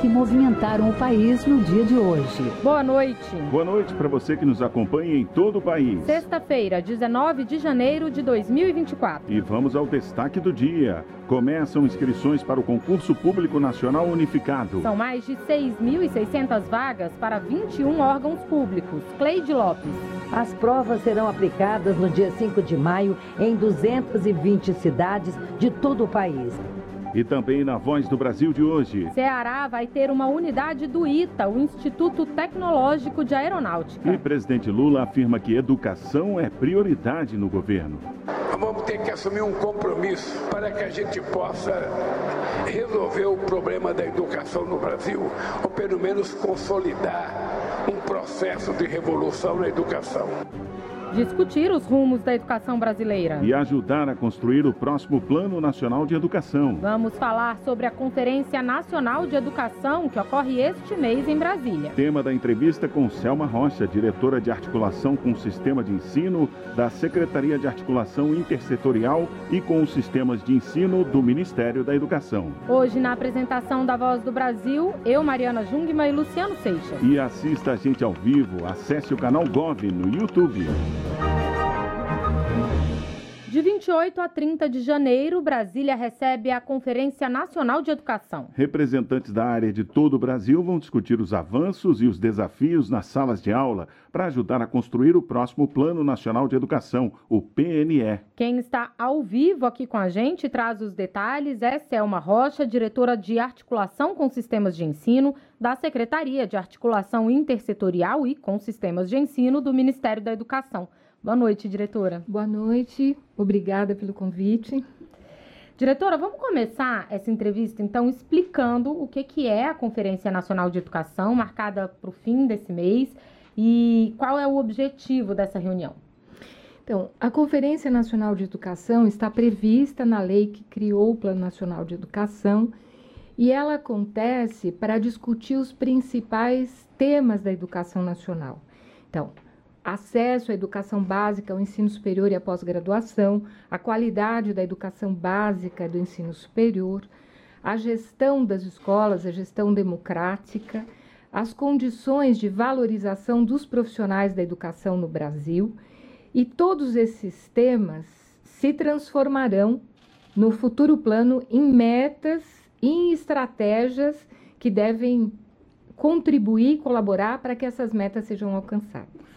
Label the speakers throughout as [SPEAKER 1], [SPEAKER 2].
[SPEAKER 1] que movimentaram o país no dia de hoje.
[SPEAKER 2] Boa noite.
[SPEAKER 3] Boa noite para você que nos acompanha em todo o país.
[SPEAKER 2] Sexta-feira, 19 de janeiro de 2024.
[SPEAKER 3] E vamos ao destaque do dia. Começam inscrições para o concurso público nacional unificado.
[SPEAKER 2] São mais de 6.600 vagas para 21 órgãos públicos. Cleide Lopes.
[SPEAKER 4] As provas serão aplicadas no dia 5 de maio em 220 cidades de todo o país.
[SPEAKER 3] E também na Voz do Brasil de hoje.
[SPEAKER 2] Ceará vai ter uma unidade do ITA, o Instituto Tecnológico de Aeronáutica.
[SPEAKER 3] E presidente Lula afirma que educação é prioridade no governo.
[SPEAKER 5] Vamos ter que assumir um compromisso para que a gente possa resolver o problema da educação no Brasil, ou pelo menos consolidar um processo de revolução na educação
[SPEAKER 2] discutir os rumos da educação brasileira
[SPEAKER 3] e ajudar a construir o próximo Plano Nacional de Educação.
[SPEAKER 2] Vamos falar sobre a Conferência Nacional de Educação que ocorre este mês em Brasília.
[SPEAKER 3] Tema da entrevista com Selma Rocha, diretora de articulação com o sistema de ensino da Secretaria de Articulação Intersetorial e com os sistemas de ensino do Ministério da Educação.
[SPEAKER 2] Hoje, na apresentação da Voz do Brasil, eu, Mariana Jungmann e Luciano Seixas.
[SPEAKER 3] E assista a gente ao vivo, acesse o canal Gov no YouTube.
[SPEAKER 2] Música de 28 a 30 de janeiro, Brasília recebe a Conferência Nacional de Educação.
[SPEAKER 3] Representantes da área de todo o Brasil vão discutir os avanços e os desafios nas salas de aula para ajudar a construir o próximo Plano Nacional de Educação, o PNE.
[SPEAKER 2] Quem está ao vivo aqui com a gente traz os detalhes é Selma Rocha, diretora de Articulação com Sistemas de Ensino da Secretaria de Articulação Intersetorial e com Sistemas de Ensino do Ministério da Educação. Boa noite, diretora.
[SPEAKER 6] Boa noite, obrigada pelo convite.
[SPEAKER 2] Diretora, vamos começar essa entrevista então explicando o que, que é a Conferência Nacional de Educação, marcada para o fim desse mês, e qual é o objetivo dessa reunião.
[SPEAKER 6] Então, a Conferência Nacional de Educação está prevista na lei que criou o Plano Nacional de Educação e ela acontece para discutir os principais temas da educação nacional. Então, acesso à educação básica, ao ensino superior e à pós-graduação, a qualidade da educação básica do ensino superior, a gestão das escolas, a gestão democrática, as condições de valorização dos profissionais da educação no Brasil, e todos esses temas se transformarão no futuro plano em metas e em estratégias que devem contribuir e colaborar para que essas metas sejam alcançadas.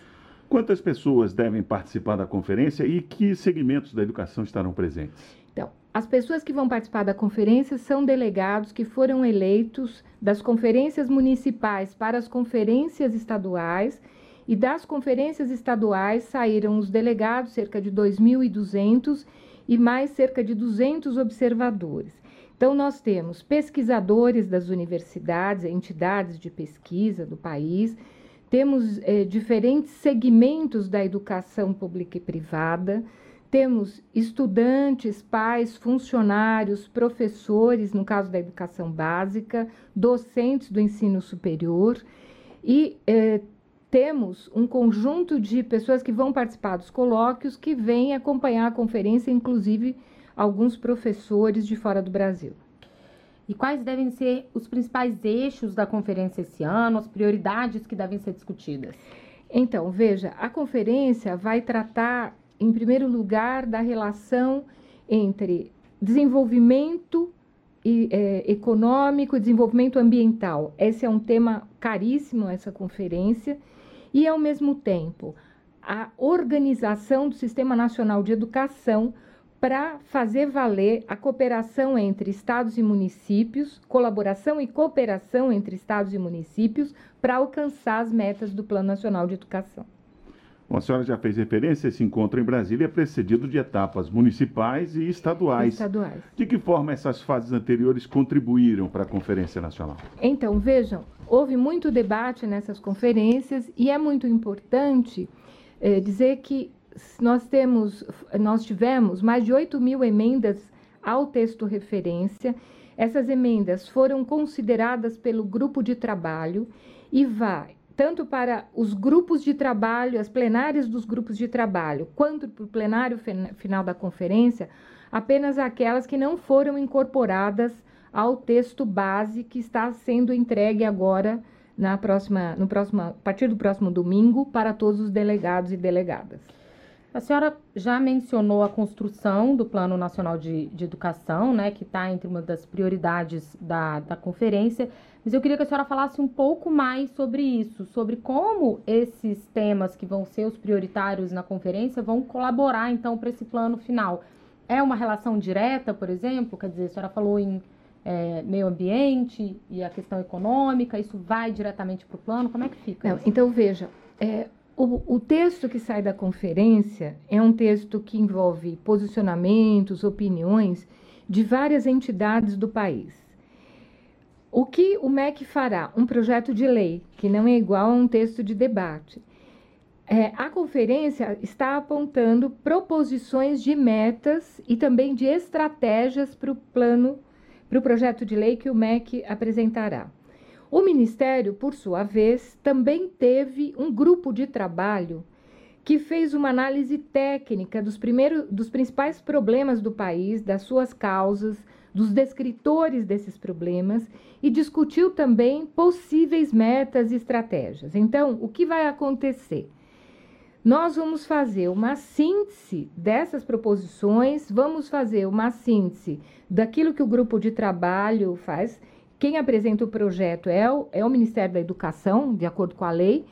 [SPEAKER 3] Quantas pessoas devem participar da conferência e que segmentos da educação estarão presentes?
[SPEAKER 6] Então, as pessoas que vão participar da conferência são delegados que foram eleitos das conferências municipais para as conferências estaduais e das conferências estaduais saíram os delegados, cerca de 2.200 e mais cerca de 200 observadores. Então, nós temos pesquisadores das universidades, entidades de pesquisa do país, temos eh, diferentes segmentos da educação pública e privada, temos estudantes, pais, funcionários, professores, no caso da educação básica, docentes do ensino superior, e eh, temos um conjunto de pessoas que vão participar dos colóquios, que vêm acompanhar a conferência, inclusive alguns professores de fora do Brasil.
[SPEAKER 2] E quais devem ser os principais eixos da conferência esse ano, as prioridades que devem ser discutidas?
[SPEAKER 6] Então, veja, a conferência vai tratar, em primeiro lugar, da relação entre desenvolvimento e, é, econômico e desenvolvimento ambiental. Esse é um tema caríssimo, essa conferência, e, ao mesmo tempo, a organização do Sistema Nacional de Educação para fazer valer a cooperação entre estados e municípios, colaboração e cooperação entre estados e municípios para alcançar as metas do Plano Nacional de Educação.
[SPEAKER 3] Bom, a senhora já fez referência esse encontro em Brasília, precedido de etapas municipais e estaduais.
[SPEAKER 6] Estaduais.
[SPEAKER 3] De que forma essas fases anteriores contribuíram para a Conferência Nacional?
[SPEAKER 6] Então, vejam, houve muito debate nessas conferências e é muito importante é, dizer que nós temos, nós tivemos mais de 8 mil emendas ao texto referência. Essas emendas foram consideradas pelo grupo de trabalho e vai tanto para os grupos de trabalho, as plenárias dos grupos de trabalho, quanto para o plenário final da conferência, apenas aquelas que não foram incorporadas ao texto base que está sendo entregue agora na próxima, no próximo, a partir do próximo domingo para todos os delegados e delegadas.
[SPEAKER 2] A senhora já mencionou a construção do Plano Nacional de, de Educação, né, que está entre uma das prioridades da, da conferência, mas eu queria que a senhora falasse um pouco mais sobre isso, sobre como esses temas que vão ser os prioritários na conferência vão colaborar, então, para esse plano final. É uma relação direta, por exemplo? Quer dizer, a senhora falou em é, meio ambiente e a questão econômica, isso vai diretamente para o plano? Como é que fica?
[SPEAKER 6] Não, então, veja, é, o, o, texto que sai da conferência é um texto que envolve posicionamentos, opiniões de várias entidades do país. O que o MEC fará? Um projeto de lei, que não é igual a um texto de debate. É, a conferência está apontando proposições de metas e também de estratégias para o plano, para o projeto de lei que o MEC apresentará. O Ministério, por sua vez, também teve um grupo de trabalho que fez uma análise técnica dos, primeiros, dos principais problemas do país, das suas causas, dos descritores desses problemas e discutiu também possíveis metas e estratégias. Então, o que vai acontecer? Nós vamos fazer uma síntese dessas proposições, vamos fazer uma síntese daquilo que o grupo de trabalho faz quem apresenta o projeto é o, é o Ministério da Educação, de acordo com a lei,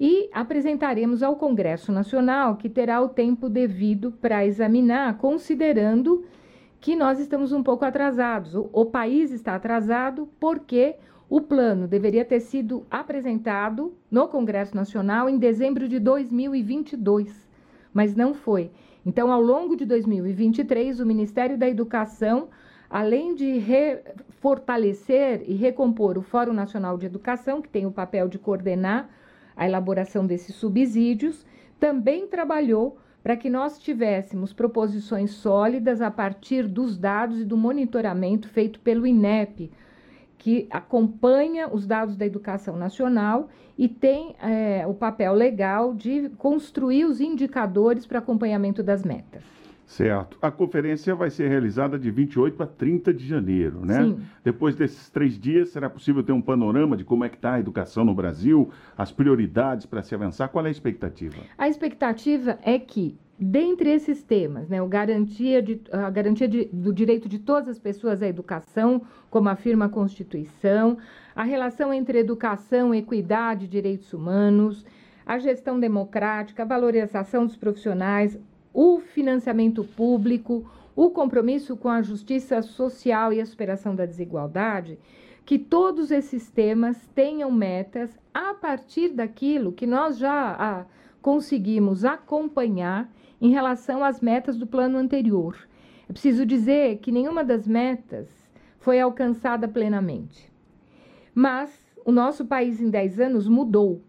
[SPEAKER 6] e apresentaremos ao Congresso Nacional, que terá o tempo devido para examinar, considerando que nós estamos um pouco atrasados. O, o, país está atrasado porque o plano deveria ter sido apresentado no Congresso Nacional em dezembro de 2022, mas não foi. Então, ao longo de 2023, o Ministério da Educação além de fortalecer e recompor o Fórum Nacional de Educação, que tem o papel de coordenar a elaboração desses subsídios, também trabalhou para que nós tivéssemos proposições sólidas a partir dos dados e do monitoramento feito pelo INEP, que acompanha os dados da educação nacional e tem é, o papel legal de construir os indicadores para acompanhamento das metas.
[SPEAKER 3] Certo. A conferência vai ser realizada de 28 a 30 de janeiro, né? Sim. Depois desses três dias, será possível ter um panorama de como é que está a educação no Brasil, as prioridades para se avançar? Qual é a expectativa?
[SPEAKER 6] A expectativa é que, dentre esses temas, né, o garantia de, a garantia de, do direito de todas as pessoas à educação, como afirma a Constituição, a relação entre educação, equidade e direitos humanos, a gestão democrática, a valorização dos profissionais, o financiamento público, o compromisso com a justiça social e a superação da desigualdade, que todos esses temas tenham metas a partir daquilo que nós já ah, conseguimos acompanhar em relação às metas do plano anterior. É preciso dizer que nenhuma das metas foi alcançada plenamente. Mas o nosso país em 10 anos mudou.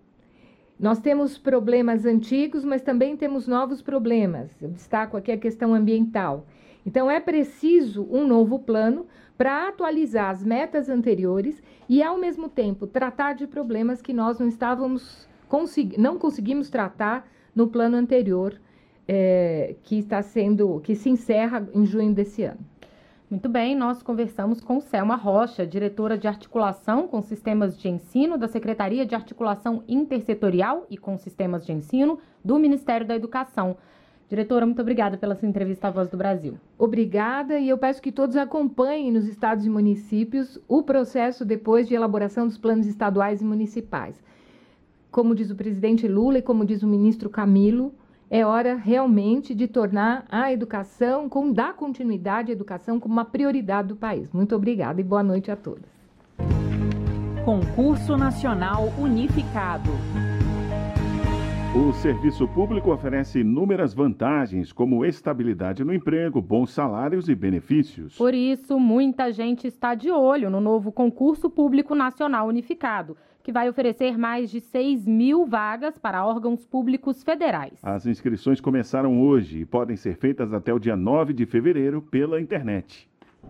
[SPEAKER 6] Nós temos problemas antigos, mas também temos novos problemas. Eu destaco aqui a questão ambiental. Então, é preciso um novo plano para atualizar as metas anteriores e, ao mesmo tempo, tratar de problemas que nós não estávamos não conseguimos tratar no plano anterior, é, que está sendo, que se encerra em junho desse ano.
[SPEAKER 2] Muito bem, nós conversamos com Selma Rocha, diretora de articulação com sistemas de ensino da Secretaria de Articulação Intersetorial e com Sistemas de Ensino do Ministério da Educação. Diretora, muito obrigada pela sua entrevista à Voz do Brasil.
[SPEAKER 6] Obrigada e eu peço que todos acompanhem nos estados e municípios o processo depois de elaboração dos planos estaduais e municipais. Como diz o presidente Lula e como diz o ministro Camilo, é hora realmente de tornar a educação, com dar continuidade à educação como uma prioridade do país. Muito obrigada e boa noite a todos.
[SPEAKER 7] Concurso Nacional Unificado.
[SPEAKER 3] O serviço público oferece inúmeras vantagens, como estabilidade no emprego, bons salários e benefícios.
[SPEAKER 2] Por isso, muita gente está de olho no novo Concurso Público Nacional Unificado que vai oferecer mais de 6 mil vagas para órgãos públicos federais.
[SPEAKER 3] As inscrições começaram hoje e podem ser feitas até o dia 9 de fevereiro pela internet.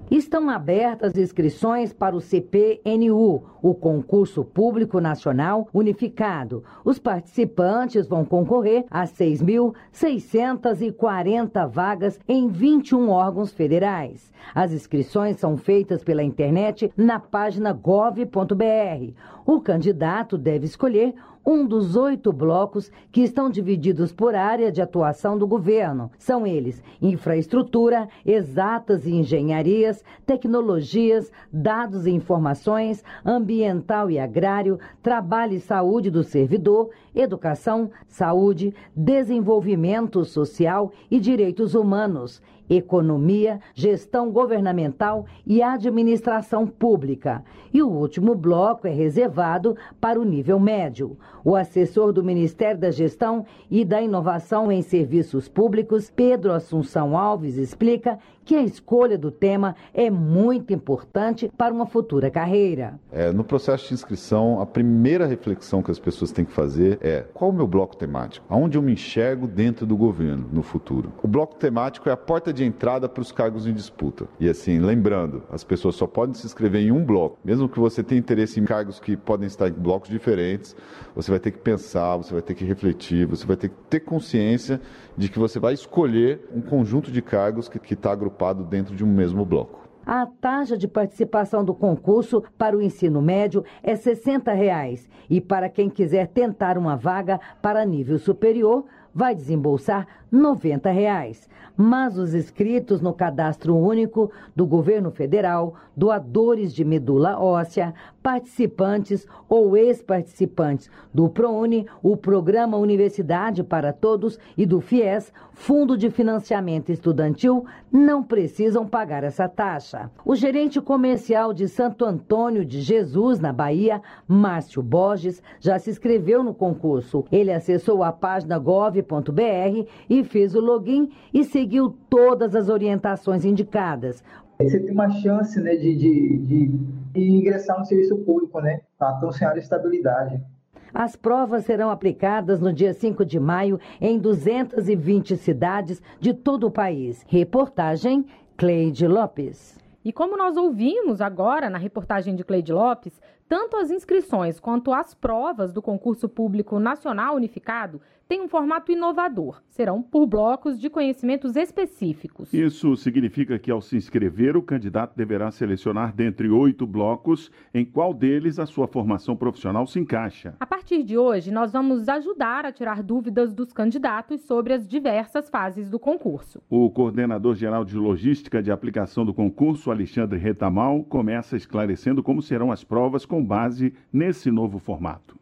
[SPEAKER 4] Estão abertas inscrições para o CPNU, o Concurso Público Nacional Unificado. Os participantes vão concorrer a 6.640 vagas em 21 órgãos federais. As inscrições são feitas pela internet na página gov.br. O candidato deve escolher um dos oito blocos que estão divididos por área de atuação do governo. São eles: infraestrutura, exatas e engenharias, tecnologias, dados e informações, ambiental e agrário, trabalho e saúde do servidor, educação, saúde, desenvolvimento social e direitos humanos economia, gestão governamental e administração pública. E o último bloco é reservado para o nível médio. O assessor do Ministério da Gestão e da Inovação em Serviços Públicos, Pedro Assunção Alves, explica que a escolha do tema é muito importante para uma futura carreira.
[SPEAKER 8] É, no processo de inscrição, a primeira reflexão que as pessoas têm que fazer é qual o meu bloco temático? Aonde eu me enxergo dentro do governo no futuro? O bloco temático é a porta de entrada para os cargos em disputa. E assim, lembrando, as pessoas só podem se inscrever em um bloco. Mesmo que você tenha interesse em cargos que podem estar em blocos diferentes, você vai ter que pensar, você vai ter que refletir, você vai ter que ter consciência de que você vai escolher um conjunto de cargos que está agrupado dentro de um mesmo bloco.
[SPEAKER 4] A taxa de participação do concurso para o ensino médio é 60 reais, e para quem quiser tentar uma vaga para nível superior, vai desembolsar 90 reais. Mas os inscritos no cadastro único do governo federal, doadores de medula óssea, participantes ou ex-participantes do ProUni, o Programa Universidade para Todos e do FIES, Fundo de Financiamento Estudantil, não precisam pagar essa taxa. O gerente comercial de Santo Antônio de Jesus, na Bahia, Márcio Borges, já se inscreveu no concurso. Ele acessou a página gov.br e fez o login e seguiu todas as orientações indicadas.
[SPEAKER 9] Você tem uma chance né, de, de, de, ingressar no serviço público, né? Para tão sem estabilidade.
[SPEAKER 4] As provas serão aplicadas no dia 5 de maio em 220 cidades de todo o país. Reportagem Cleide Lopes.
[SPEAKER 2] E como nós ouvimos agora na reportagem de Cleide Lopes, tanto as inscrições quanto as provas do concurso público nacional unificado tem um formato inovador. Serão por blocos de conhecimentos específicos.
[SPEAKER 3] Isso significa que, ao se inscrever, o candidato deverá selecionar dentre oito blocos em qual deles a sua formação profissional se encaixa.
[SPEAKER 2] A partir de hoje, nós vamos ajudar a tirar dúvidas dos candidatos sobre as diversas fases do concurso.
[SPEAKER 3] O coordenador geral de logística de aplicação do concurso, Alexandre Retamal, começa esclarecendo como serão as provas com base nesse novo formato.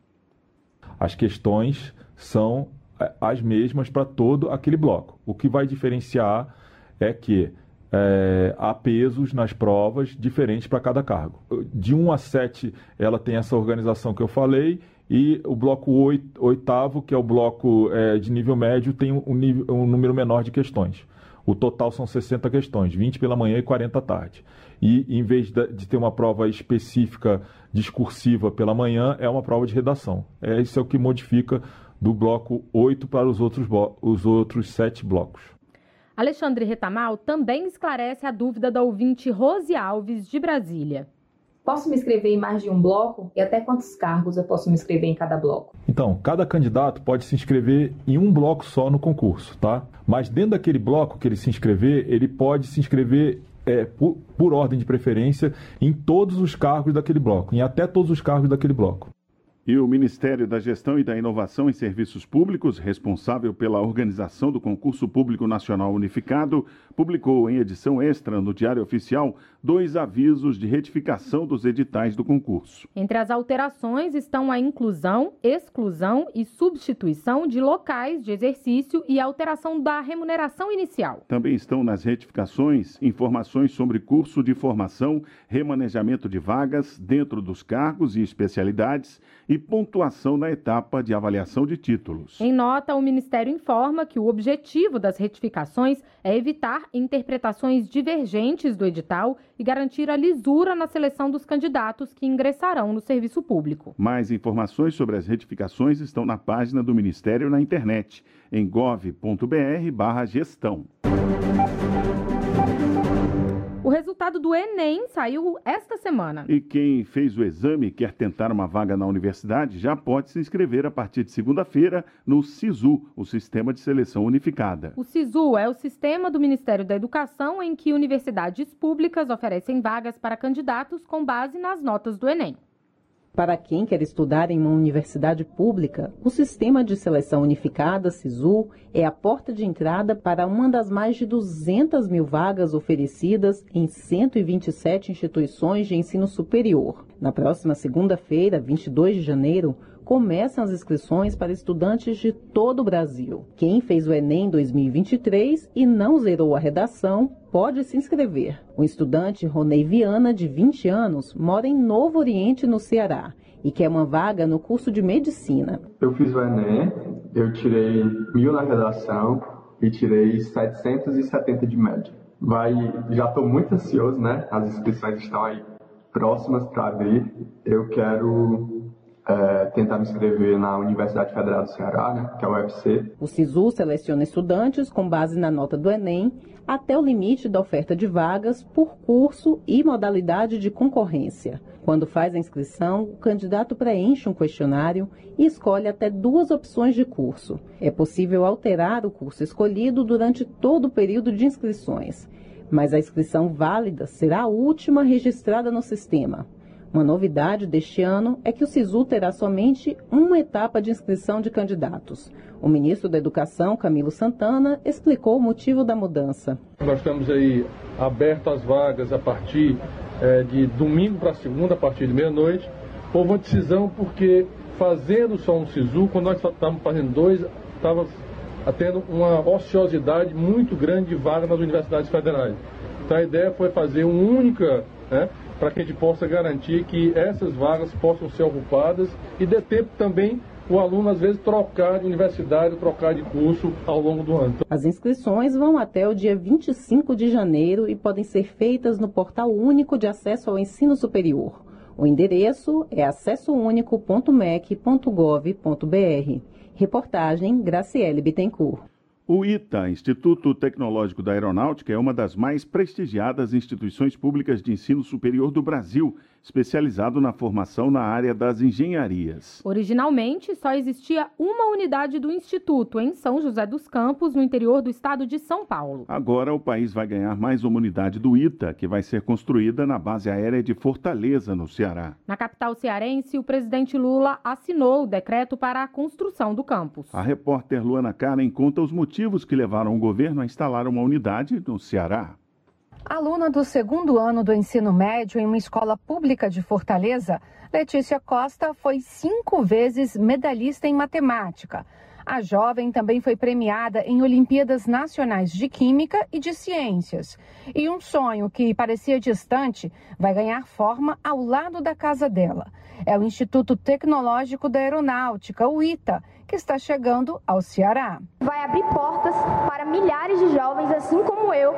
[SPEAKER 10] As questões são é, as mesmas para todo aquele bloco. O que vai diferenciar é que é, há pesos nas provas diferentes para cada cargo. De 1 a 7, ela tem essa organização que eu falei, e o bloco 8, oitavo, que é o bloco é, de nível médio, tem um, um número menor de questões. O total são 60 questões, 20 pela manhã e 40 à tarde. E em vez de ter uma prova específica discursiva pela manhã, é uma prova de redação. É, isso é o que modifica do bloco 8 para os outros, os outros sete blocos.
[SPEAKER 2] Alexandre Retamal também esclarece a dúvida da ouvinte Rose Alves, de Brasília.
[SPEAKER 11] Posso me inscrever em mais de um bloco? E até quantos cargos eu posso me inscrever em cada bloco?
[SPEAKER 10] Então, cada candidato pode se inscrever em um bloco só no concurso, tá? Mas dentro daquele bloco que ele se inscrever, ele pode se inscrever é, por, por ordem de preferência em todos os cargos daquele bloco, em até todos os cargos daquele bloco.
[SPEAKER 3] E o Ministério da Gestão e da Inovação em Serviços Públicos, responsável pela organização do Concurso Público Nacional Unificado, publicou em edição extra no Diário Oficial dois avisos de retificação dos editais do concurso.
[SPEAKER 2] Entre as alterações estão a inclusão, exclusão e substituição de locais de exercício e alteração da remuneração inicial.
[SPEAKER 3] Também estão nas retificações informações sobre curso de formação, remanejamento de vagas dentro dos cargos e especialidades e pontuação na etapa de avaliação de títulos.
[SPEAKER 2] Em nota, o Ministério informa que o objetivo das retificações é evitar interpretações divergentes do edital e garantir a lisura na seleção dos candidatos que ingressarão no serviço público.
[SPEAKER 3] Mais informações sobre as retificações estão na página do Ministério na internet, em gov.br/gestão.
[SPEAKER 2] O resultado do Enem saiu esta semana.
[SPEAKER 3] E quem fez o exame e quer tentar uma vaga na universidade já pode se inscrever a partir de segunda-feira no SISU, o Sistema de Seleção Unificada.
[SPEAKER 2] O SISU é o sistema do Ministério da Educação em que universidades públicas oferecem vagas para candidatos com base nas notas do Enem.
[SPEAKER 12] Para quem quer estudar em uma universidade pública, o Sistema de Seleção Unificada, SISU, é a porta de entrada para uma das mais de 200 mil vagas oferecidas em 127 instituições de ensino superior. Na próxima segunda-feira, 22 de janeiro, começam as inscrições para estudantes de todo o Brasil. Quem fez o Enem 2023 e não zerou a redação pode se inscrever. O estudante Ronei Viana, de 20 anos, mora em Novo Oriente, no Ceará, e quer uma vaga no curso de medicina.
[SPEAKER 13] Eu fiz o Enem, eu tirei mil na redação e tirei 770 de média. Vai, já estou muito ansioso, né? As inscrições estão aí próximas para abrir. Eu quero é, tentar me inscrever na Universidade Federal do Ceará, né, que é o UFC.
[SPEAKER 12] O SISU seleciona estudantes com base na nota do Enem até o limite da oferta de vagas por curso e modalidade de concorrência. Quando faz a inscrição, o candidato preenche um questionário e escolhe até duas opções de curso. É possível alterar o curso escolhido durante todo o período de inscrições, mas a inscrição válida será a última registrada no sistema. Uma novidade deste ano é que o SISU terá somente uma etapa de inscrição de candidatos. O ministro da Educação, Camilo Santana, explicou o motivo da mudança.
[SPEAKER 14] Nós estamos aí aberto às vagas a partir é, de domingo para segunda, a partir de meia-noite. Houve uma decisão porque fazendo só um SISU, quando nós estávamos fazendo dois, estava tendo uma ociosidade muito grande de vaga nas universidades federais. Então a ideia foi fazer uma única né, para que a gente possa garantir que essas vagas possam ser ocupadas e dê tempo também o aluno, às vezes, trocar de universidade, trocar de curso ao longo do ano.
[SPEAKER 12] As inscrições vão até o dia 25 de janeiro e podem ser feitas no Portal Único de Acesso ao Ensino Superior. O endereço é acessounico.mec.gov.br. Reportagem Graciele Bittencourt.
[SPEAKER 3] O ITA, Instituto Tecnológico da Aeronáutica, é uma das mais prestigiadas instituições públicas de ensino superior do Brasil, especializado na formação na área das engenharias.
[SPEAKER 2] Originalmente, só existia uma unidade do Instituto em São José dos Campos, no interior do estado de São Paulo.
[SPEAKER 3] Agora, o país vai ganhar mais uma unidade do ITA, que vai ser construída na base aérea de Fortaleza, no Ceará.
[SPEAKER 2] Na capital cearense, o presidente Lula assinou o decreto para a construção do campus.
[SPEAKER 3] A repórter Luana Karen conta os motivos motivos que levaram o governo a instalar uma unidade no Ceará.
[SPEAKER 15] Aluna do segundo ano do ensino médio em uma escola pública de Fortaleza, Letícia Costa foi cinco vezes medalhista em matemática. A jovem também foi premiada em Olimpíadas Nacionais de Química e de Ciências. E um sonho que parecia distante vai ganhar forma ao lado da casa dela. É o Instituto Tecnológico da Aeronáutica, o ITA, que está chegando ao Ceará.
[SPEAKER 16] Vai abrir portas para milhares de jovens, assim como eu,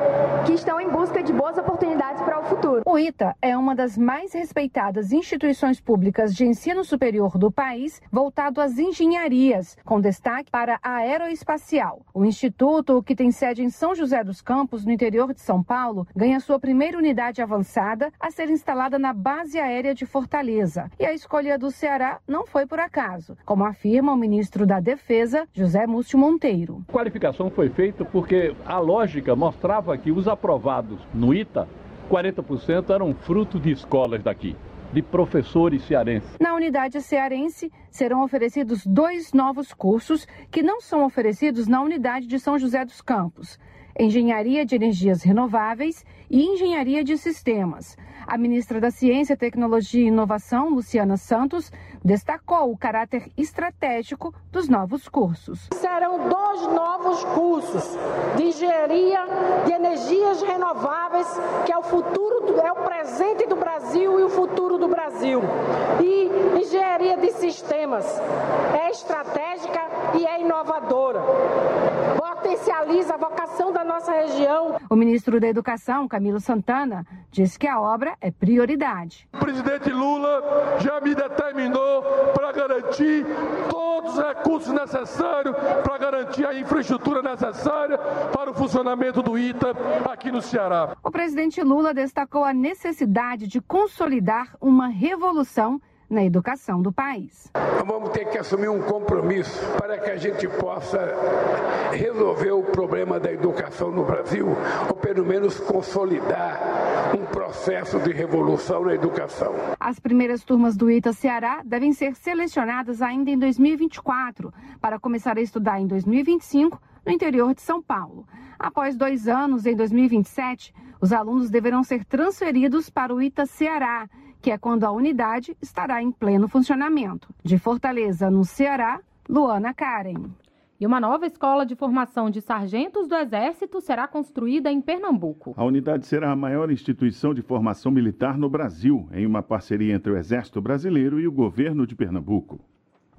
[SPEAKER 16] que estão em busca de boas oportunidades para o futuro.
[SPEAKER 15] O ITA é uma das mais respeitadas instituições públicas de ensino superior do país, voltado às engenharias, com destaque para a aeroespacial. O instituto, que tem sede em São José dos Campos, no interior de São Paulo, ganha sua primeira unidade avançada a ser instalada na base aérea de Fortaleza. E a escolha do Ceará não foi por acaso, como afirma o ministro ministro da Defesa, José Múcio Monteiro.
[SPEAKER 17] A qualificação foi feita porque a lógica mostrava que os aprovados no ITA, 40% eram fruto de escolas daqui de professores cearenses.
[SPEAKER 15] Na unidade cearense serão oferecidos dois novos cursos que não são oferecidos na unidade de São José dos Campos: Engenharia de Energias Renováveis e Engenharia de Sistemas. A ministra da Ciência, Tecnologia e Inovação, Luciana Santos, destacou o caráter estratégico dos novos cursos.
[SPEAKER 18] Serão dois novos cursos de engenharia de energias renováveis, que é o futuro, é o presente do Brasil e o futuro do Brasil. E engenharia de sistemas é estratégica e é inovadora. Potencializa a vocação da nossa região.
[SPEAKER 15] O ministro da Educação, Camilo Santana, disse que a obra é prioridade.
[SPEAKER 19] O presidente Lula já me determinou para garantir todos
[SPEAKER 14] os recursos necessários para garantir a infraestrutura necessária para o funcionamento do ITA aqui no Ceará.
[SPEAKER 15] O presidente Lula destacou a necessidade de consolidar uma revolução na educação do país.
[SPEAKER 5] Vamos ter que assumir um compromisso para que a gente possa resolver o problema da educação no Brasil, ou pelo menos consolidar um processo de revolução na educação.
[SPEAKER 15] As primeiras turmas do ITA Ceará devem ser selecionadas ainda em 2024, para começar a estudar em 2025 no interior de São Paulo. Após dois anos, em 2027, os alunos deverão ser transferidos para o ITA Ceará que é quando a unidade estará em pleno funcionamento. De Fortaleza, no Ceará, Luana Karen.
[SPEAKER 2] E uma nova escola de formação de sargentos do Exército será construída em Pernambuco.
[SPEAKER 3] A unidade será a maior instituição de formação militar no Brasil, em uma parceria entre o Exército Brasileiro e o governo de Pernambuco.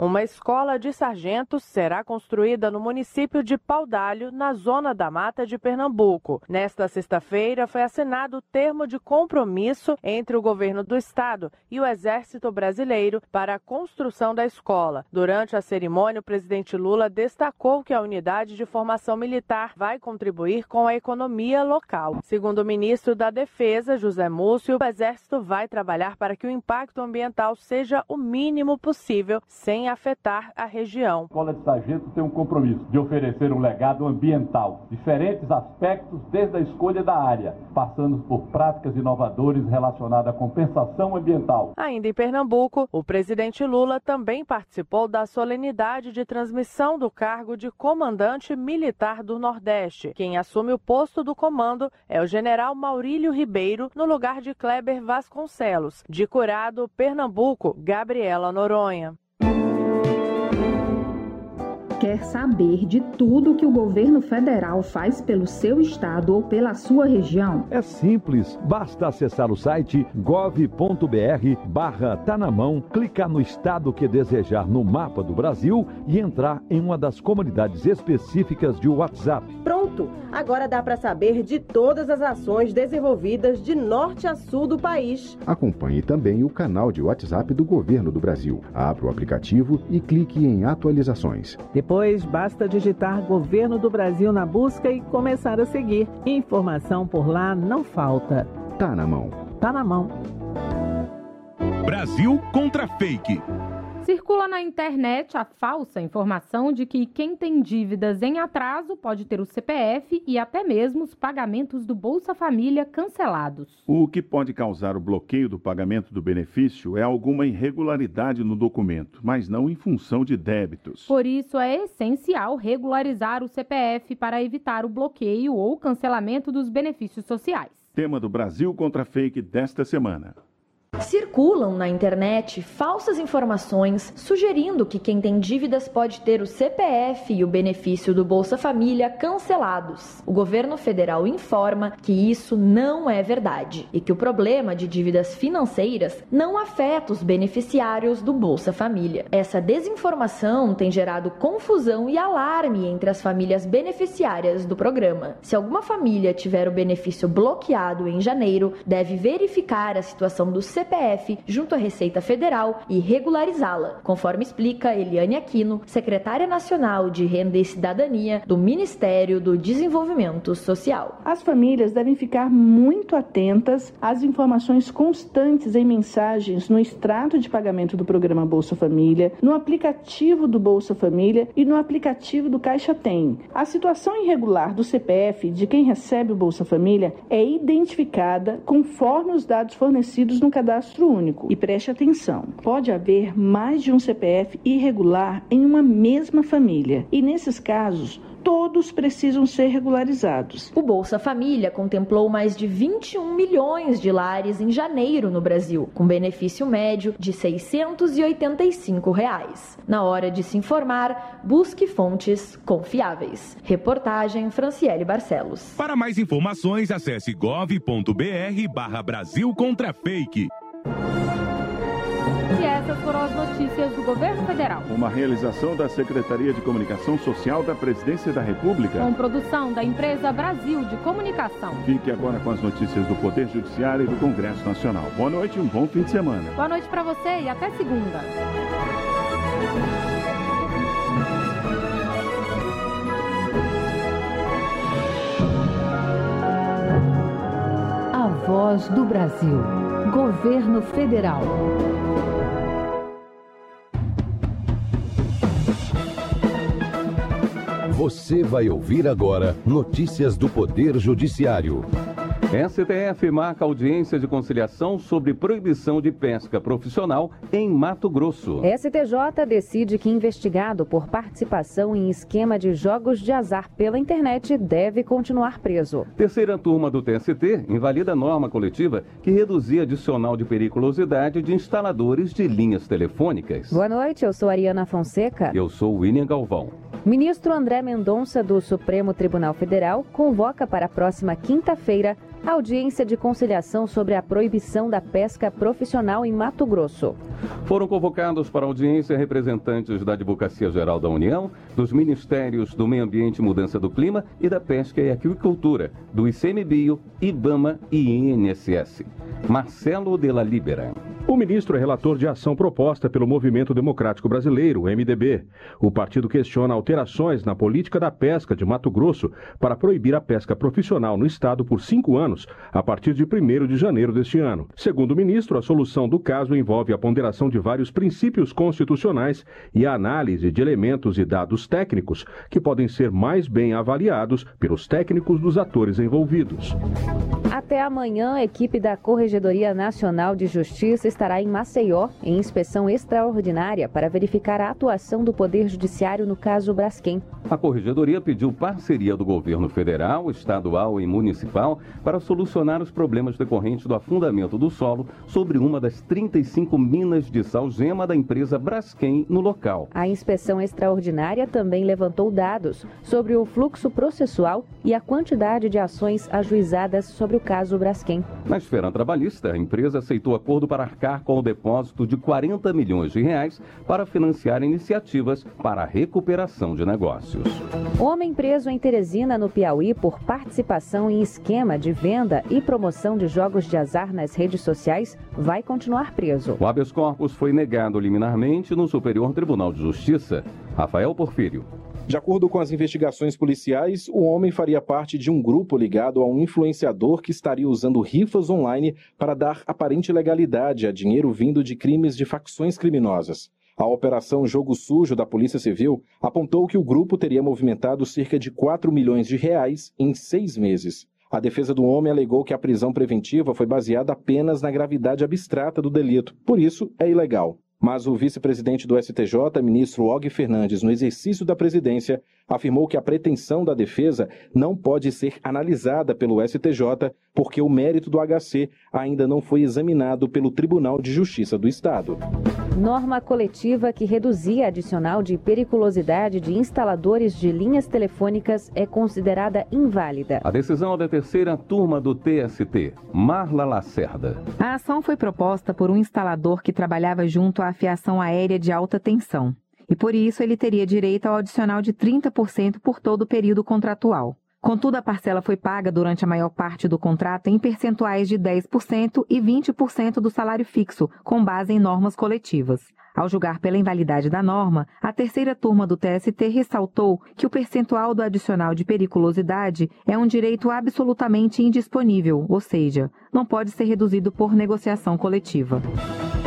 [SPEAKER 19] Uma escola de sargentos será construída no município de Paudalho, na zona da mata de Pernambuco. Nesta sexta-feira foi assinado o termo de compromisso entre o governo do estado e o Exército Brasileiro para a construção da escola. Durante a cerimônia, o presidente Lula destacou que a unidade de formação militar vai contribuir com a economia local. Segundo o ministro da Defesa, José Múcio, o Exército vai trabalhar para que o impacto ambiental seja o mínimo possível, sem afetar a região.
[SPEAKER 17] A Escola de Sargento tem um compromisso de oferecer um legado ambiental, diferentes aspectos desde a escolha da área, passando por práticas inovadoras relacionadas à compensação ambiental.
[SPEAKER 19] Ainda em Pernambuco, o presidente Lula também participou da solenidade de transmissão do cargo de comandante militar do Nordeste. Quem assume o posto do comando é o general Maurílio Ribeiro, no lugar de Kleber Vasconcelos. De Curado, Pernambuco, Gabriela Noronha.
[SPEAKER 20] Quer saber de tudo que o governo federal faz pelo seu estado ou pela sua região?
[SPEAKER 21] É simples, basta acessar o site gov.br barra tá na mão, clicar no estado que desejar no mapa do Brasil e entrar em uma das comunidades específicas de WhatsApp.
[SPEAKER 22] Pronto! Agora dá para saber de todas as ações desenvolvidas de norte a sul do país.
[SPEAKER 23] Acompanhe também o canal de WhatsApp do Governo do Brasil. Abra o aplicativo e clique em atualizações.
[SPEAKER 12] Depois, basta digitar Governo do Brasil na busca e começar a seguir. Informação por lá não falta.
[SPEAKER 23] Tá na mão.
[SPEAKER 12] Tá na mão.
[SPEAKER 24] Brasil contra fake.
[SPEAKER 2] Circula na internet a falsa informação de que quem tem dívidas em atraso pode ter o CPF e até mesmo os pagamentos do Bolsa Família cancelados.
[SPEAKER 3] O que pode causar o bloqueio do pagamento do benefício é alguma irregularidade no documento, mas não em função de débitos.
[SPEAKER 2] Por isso, é essencial regularizar o CPF para evitar o bloqueio ou cancelamento dos benefícios sociais.
[SPEAKER 3] Tema do Brasil contra Fake desta semana.
[SPEAKER 11] Circulam na internet falsas informações sugerindo que quem tem dívidas pode ter o CPF e o benefício do Bolsa Família cancelados. O governo federal informa que isso não é verdade e que o problema de dívidas financeiras não afeta os beneficiários do Bolsa Família. Essa desinformação tem gerado confusão e alarme entre as famílias beneficiárias do programa. Se alguma família tiver o benefício bloqueado em janeiro, deve verificar a situação do CPF junto à Receita Federal e regularizá-la, conforme explica Eliane Aquino, secretária nacional de Renda e Cidadania do Ministério do Desenvolvimento Social.
[SPEAKER 25] As famílias devem ficar muito atentas às informações constantes em mensagens no extrato de pagamento do programa Bolsa Família, no aplicativo do Bolsa Família e no aplicativo do Caixa Tem. A situação irregular do CPF de quem recebe o Bolsa Família é identificada conforme os dados fornecidos no cadastro único. E preste atenção: pode haver mais de um CPF irregular em uma mesma família. E nesses casos, todos precisam ser regularizados.
[SPEAKER 11] O Bolsa Família contemplou mais de 21 milhões de lares em janeiro no Brasil, com benefício médio de 685 reais. Na hora de se informar, busque fontes confiáveis. Reportagem Franciele Barcelos.
[SPEAKER 24] Para mais informações, acesse gov.br barra Brasil contra Fake.
[SPEAKER 2] Essas foram as notícias do governo federal.
[SPEAKER 3] Uma realização da Secretaria de Comunicação Social da Presidência da República.
[SPEAKER 2] Com produção da empresa Brasil de Comunicação.
[SPEAKER 3] Fique agora com as notícias do Poder Judiciário e do Congresso Nacional. Boa noite e um bom fim de semana.
[SPEAKER 2] Boa noite para você e até segunda.
[SPEAKER 1] Voz do Brasil. Governo Federal.
[SPEAKER 21] Você vai ouvir agora notícias do Poder Judiciário.
[SPEAKER 26] STF marca audiência de conciliação sobre proibição de pesca profissional em Mato Grosso.
[SPEAKER 27] STJ decide que investigado por participação em esquema de jogos de azar pela internet deve continuar preso.
[SPEAKER 26] Terceira turma do TST invalida norma coletiva que reduzia adicional de periculosidade de instaladores de linhas telefônicas.
[SPEAKER 27] Boa noite, eu sou Ariana Fonseca.
[SPEAKER 26] Eu sou William Galvão.
[SPEAKER 27] Ministro André Mendonça, do Supremo Tribunal Federal, convoca para a próxima quinta-feira a audiência de conciliação sobre a proibição da pesca profissional em Mato Grosso.
[SPEAKER 26] Foram convocados para a audiência representantes da Advocacia Geral da União, dos Ministérios do Meio Ambiente e Mudança do Clima e da Pesca e Aquicultura, do ICMBio, IBAMA e INSS. Marcelo de la Libera.
[SPEAKER 10] O ministro é relator de ação proposta pelo Movimento Democrático Brasileiro, MDB. O partido questiona alterações na política da pesca de Mato Grosso para proibir a pesca profissional no estado por cinco anos, a partir de 1 de janeiro deste ano. Segundo o ministro, a solução do caso envolve a ponderação de vários princípios constitucionais e a análise de elementos e dados técnicos que podem ser mais bem avaliados pelos técnicos dos atores envolvidos.
[SPEAKER 27] Até amanhã, a equipe da Corregedoria Nacional de Justiça estará em Maceió em inspeção extraordinária para verificar a atuação do Poder Judiciário no caso Braskem.
[SPEAKER 26] A Corregedoria pediu parceria do governo federal, estadual e municipal para solucionar os problemas decorrentes do afundamento do solo sobre uma das 35 minas de salgema da empresa Braskem no local.
[SPEAKER 27] A inspeção extraordinária também levantou dados sobre o fluxo processual e a quantidade de ações ajuizadas sobre o caso Braskem.
[SPEAKER 26] Na esfera trabalhista, a empresa aceitou acordo para arcar com o depósito de 40 milhões de reais para financiar iniciativas para a recuperação de negócios.
[SPEAKER 27] Homem preso em Teresina, no Piauí, por participação em esquema de venda e promoção de jogos de azar nas redes sociais, vai continuar preso.
[SPEAKER 26] O habeas corpus foi negado liminarmente no Superior Tribunal de Justiça. Rafael Porfírio.
[SPEAKER 28] De acordo com as investigações policiais, o homem faria parte de um grupo ligado a um influenciador que estaria usando rifas online para dar aparente legalidade a dinheiro vindo de crimes de facções criminosas. A Operação Jogo Sujo da Polícia Civil apontou que o grupo teria movimentado cerca de 4 milhões de reais em seis meses. A defesa do homem alegou que a prisão preventiva foi baseada apenas na gravidade abstrata do delito, por isso é ilegal. Mas o vice-presidente do STJ, ministro Og Fernandes, no exercício da presidência, afirmou que a pretensão da defesa não pode ser analisada pelo STJ porque o mérito do HC ainda não foi examinado pelo Tribunal de Justiça do Estado.
[SPEAKER 27] Norma coletiva que reduzia adicional de periculosidade de instaladores de linhas telefônicas é considerada inválida.
[SPEAKER 26] A decisão é da terceira turma do TST, Marla Lacerda.
[SPEAKER 29] A ação foi proposta por um instalador que trabalhava junto à afiação aérea de alta tensão. E por isso ele teria direito ao adicional de 30% por todo o período contratual. Contudo, a parcela foi paga durante a maior parte do contrato em percentuais de 10% e 20% do salário fixo, com base em normas coletivas. Ao julgar pela invalidade da norma, a terceira turma do TST ressaltou que o percentual do adicional de periculosidade é um direito absolutamente indisponível, ou seja, não pode ser reduzido por negociação coletiva.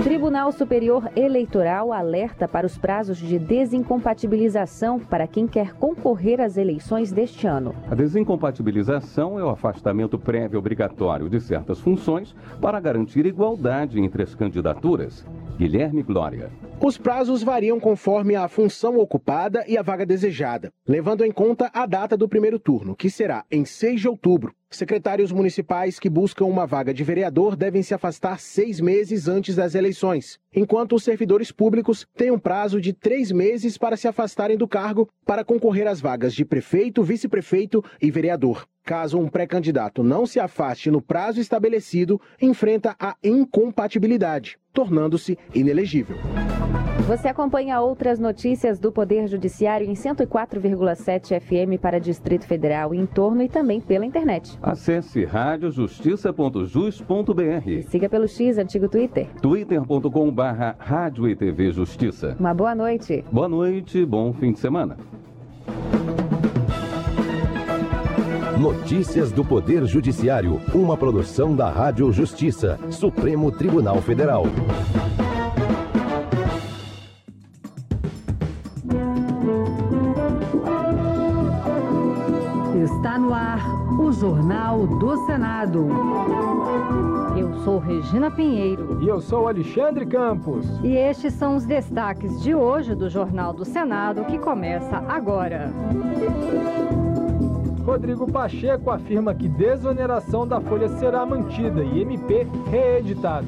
[SPEAKER 27] Tribunal Superior Eleitoral alerta para os prazos de desincompatibilização para quem quer concorrer às eleições deste ano.
[SPEAKER 26] A desincompatibilização é o afastamento prévio obrigatório de certas funções para garantir igualdade entre as candidaturas. Guilherme Glória.
[SPEAKER 30] Os prazos variam conforme a função ocupada e a vaga desejada, levando em conta a data do primeiro turno, que será em 6 de outubro. Secretários municipais que buscam uma vaga de vereador devem se afastar seis meses antes das eleições, enquanto os servidores públicos têm um prazo de três meses para se afastarem do cargo para concorrer às vagas de prefeito, vice-prefeito e vereador. Caso um pré-candidato não se afaste no prazo estabelecido, enfrenta a incompatibilidade, tornando-se inelegível.
[SPEAKER 27] Você acompanha outras notícias do Poder Judiciário em 104,7 FM para Distrito Federal, em torno e também pela internet.
[SPEAKER 26] Acesse radiojustiça.jus.br.
[SPEAKER 27] Siga pelo X, antigo Twitter.
[SPEAKER 26] twitter.com barra Rádio e TV Justiça.
[SPEAKER 27] Uma boa noite.
[SPEAKER 26] Boa noite, bom fim de semana.
[SPEAKER 21] Notícias do Poder Judiciário, uma produção da Rádio Justiça, Supremo Tribunal Federal.
[SPEAKER 1] Está no ar o Jornal do Senado.
[SPEAKER 31] Eu sou Regina Pinheiro.
[SPEAKER 32] E eu sou Alexandre Campos.
[SPEAKER 31] E estes são os destaques de hoje do Jornal do Senado, que começa agora.
[SPEAKER 32] Rodrigo Pacheco afirma que desoneração da folha será mantida e MP reeditada.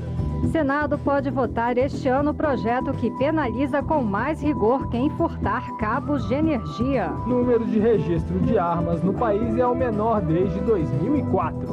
[SPEAKER 31] Senado pode votar este ano o projeto que penaliza com mais rigor quem furtar cabos de energia.
[SPEAKER 32] Número de registro de armas no país é o menor desde 2004.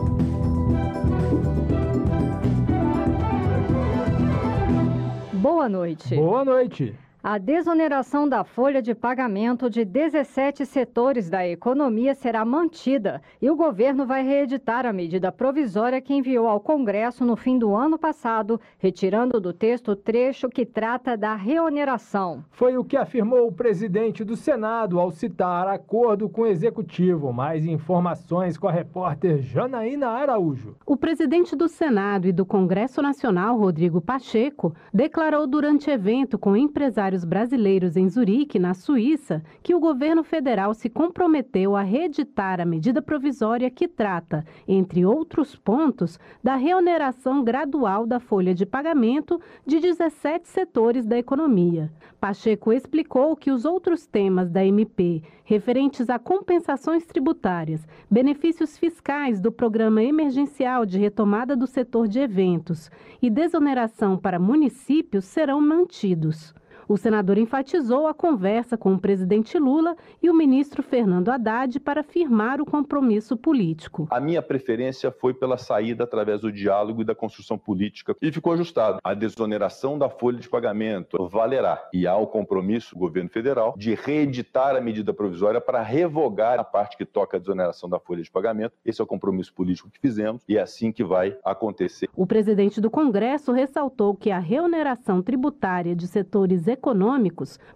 [SPEAKER 31] Boa noite.
[SPEAKER 32] Boa noite.
[SPEAKER 31] A desoneração da folha de pagamento de 17 setores da economia será mantida e o governo vai reeditar a medida provisória que enviou ao Congresso no fim do ano passado, retirando do texto o trecho que trata da reoneração.
[SPEAKER 32] Foi o que afirmou o presidente do Senado ao citar acordo com o executivo. Mais informações com a repórter Janaína Araújo.
[SPEAKER 33] O presidente do Senado e do Congresso Nacional, Rodrigo Pacheco, declarou durante evento com empresários brasileiros em Zurique, na Suíça, que o governo federal se comprometeu a reeditar a medida provisória que trata, entre outros pontos, da reoneração gradual da folha de pagamento de 17 setores da economia. Pacheco explicou que os outros temas da MP, referentes a compensações tributárias, benefícios fiscais do Programa Emergencial de Retomada do Setor de Eventos e desoneração para municípios, serão mantidos. O senador enfatizou a conversa com o presidente Lula e o ministro Fernando Haddad para firmar o compromisso político.
[SPEAKER 34] A minha preferência foi pela saída através do diálogo e da construção política e ficou ajustado. A desoneração da folha de pagamento valerá e há o compromisso do governo federal de reeditar a medida provisória para revogar a parte que toca a desoneração da folha de pagamento. Esse é o compromisso político que fizemos e é assim que vai acontecer.
[SPEAKER 33] O presidente do Congresso ressaltou que a reoneração tributária de setores econômicos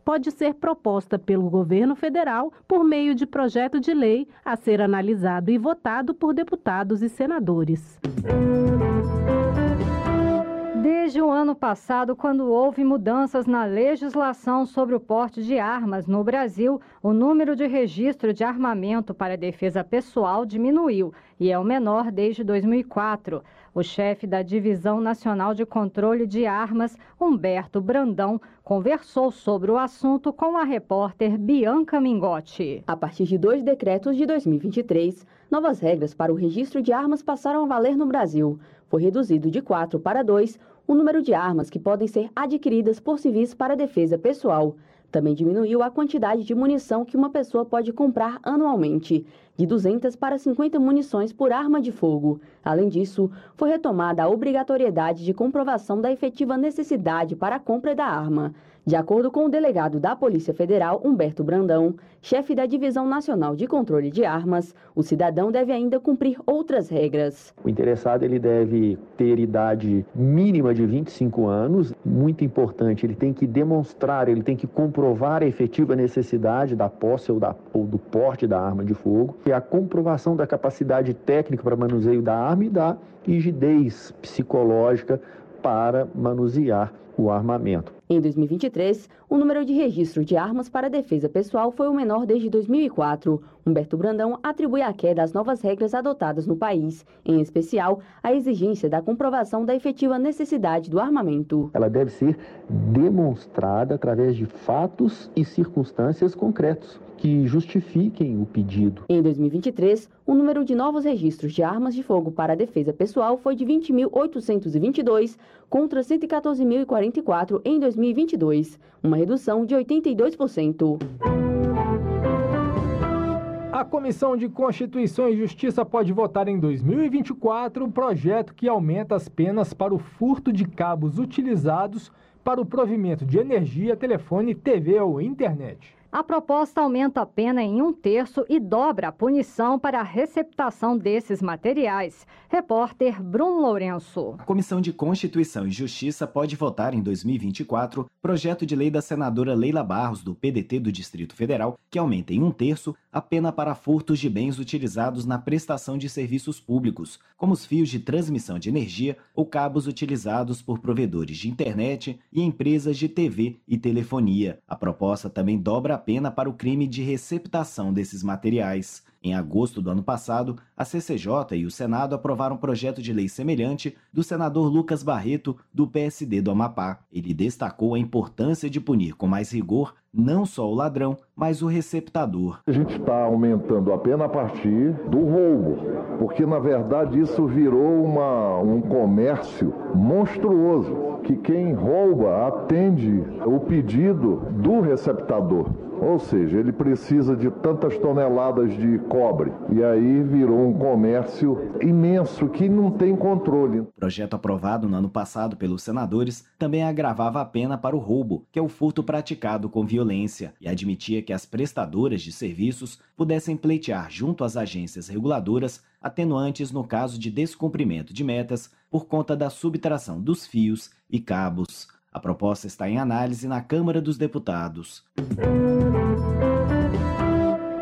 [SPEAKER 33] pode ser proposta pelo governo federal por meio de projeto de lei a ser analisado e votado por deputados e senadores.
[SPEAKER 31] Desde o ano passado, quando houve mudanças na legislação sobre o porte de armas no Brasil, o número de registro de armamento para defesa pessoal diminuiu e é o menor desde 2004. O chefe da Divisão Nacional de Controle de Armas, Humberto Brandão, conversou sobre o assunto com a repórter Bianca Mingotti.
[SPEAKER 35] A partir de dois decretos de 2023, novas regras para o registro de armas passaram a valer no Brasil. Foi reduzido de 4 para 2 o número de armas que podem ser adquiridas por civis para defesa pessoal. Também diminuiu a quantidade de munição que uma pessoa pode comprar anualmente, de 200 para 50 munições por arma de fogo. Além disso, foi retomada a obrigatoriedade de comprovação da efetiva necessidade para a compra da arma. De acordo com o delegado da Polícia Federal, Humberto Brandão, chefe da Divisão Nacional de Controle de Armas, o cidadão deve ainda cumprir outras regras.
[SPEAKER 30] O interessado ele deve ter idade mínima de 25 anos, muito importante, ele tem que demonstrar, ele tem que comprovar a efetiva necessidade da posse ou, da, ou do porte da arma de fogo, e a comprovação da capacidade técnica para manuseio da arma e da rigidez psicológica para manusear o armamento.
[SPEAKER 35] Em 2023, o número de registro de armas para defesa pessoal foi o menor desde 2004. Humberto Brandão atribui a queda às novas regras adotadas no país, em especial a exigência da comprovação da efetiva necessidade do armamento.
[SPEAKER 30] Ela deve ser demonstrada através de fatos e circunstâncias concretos que justifiquem o pedido.
[SPEAKER 35] Em 2023, o número de novos registros de armas de fogo para a defesa pessoal foi de 20.822 contra 114.044 em 2022, uma redução de 82%.
[SPEAKER 32] A Comissão de Constituição e Justiça pode votar em 2024 um projeto que aumenta as penas para o furto de cabos utilizados para o provimento de energia, telefone, TV ou internet.
[SPEAKER 31] A proposta aumenta a pena em um terço e dobra a punição para a receptação desses materiais. Repórter Bruno Lourenço.
[SPEAKER 36] A Comissão de Constituição e Justiça pode votar em 2024 projeto de lei da senadora Leila Barros, do PDT do Distrito Federal, que aumenta em um terço a pena para furtos de bens utilizados na prestação de serviços públicos, como os fios de transmissão de energia ou cabos utilizados por provedores de internet e empresas de TV e telefonia. A proposta também dobra a pena para o crime de receptação desses materiais. Em agosto do ano passado, a CCJ e o Senado aprovaram um projeto de lei semelhante do senador Lucas Barreto, do PSD do Amapá. Ele destacou a importância de punir com mais rigor não só o ladrão, mas o receptador.
[SPEAKER 37] A gente está aumentando a pena a partir do roubo, porque na verdade isso virou uma, um comércio monstruoso, que quem rouba atende o pedido do receptador. Ou seja, ele precisa de tantas toneladas de cobre. E aí virou um comércio imenso que não tem controle. O
[SPEAKER 36] projeto aprovado no ano passado pelos senadores também agravava a pena para o roubo, que é o furto praticado com violência, e admitia que as prestadoras de serviços pudessem pleitear junto às agências reguladoras atenuantes no caso de descumprimento de metas por conta da subtração dos fios e cabos. A proposta está em análise na Câmara dos Deputados.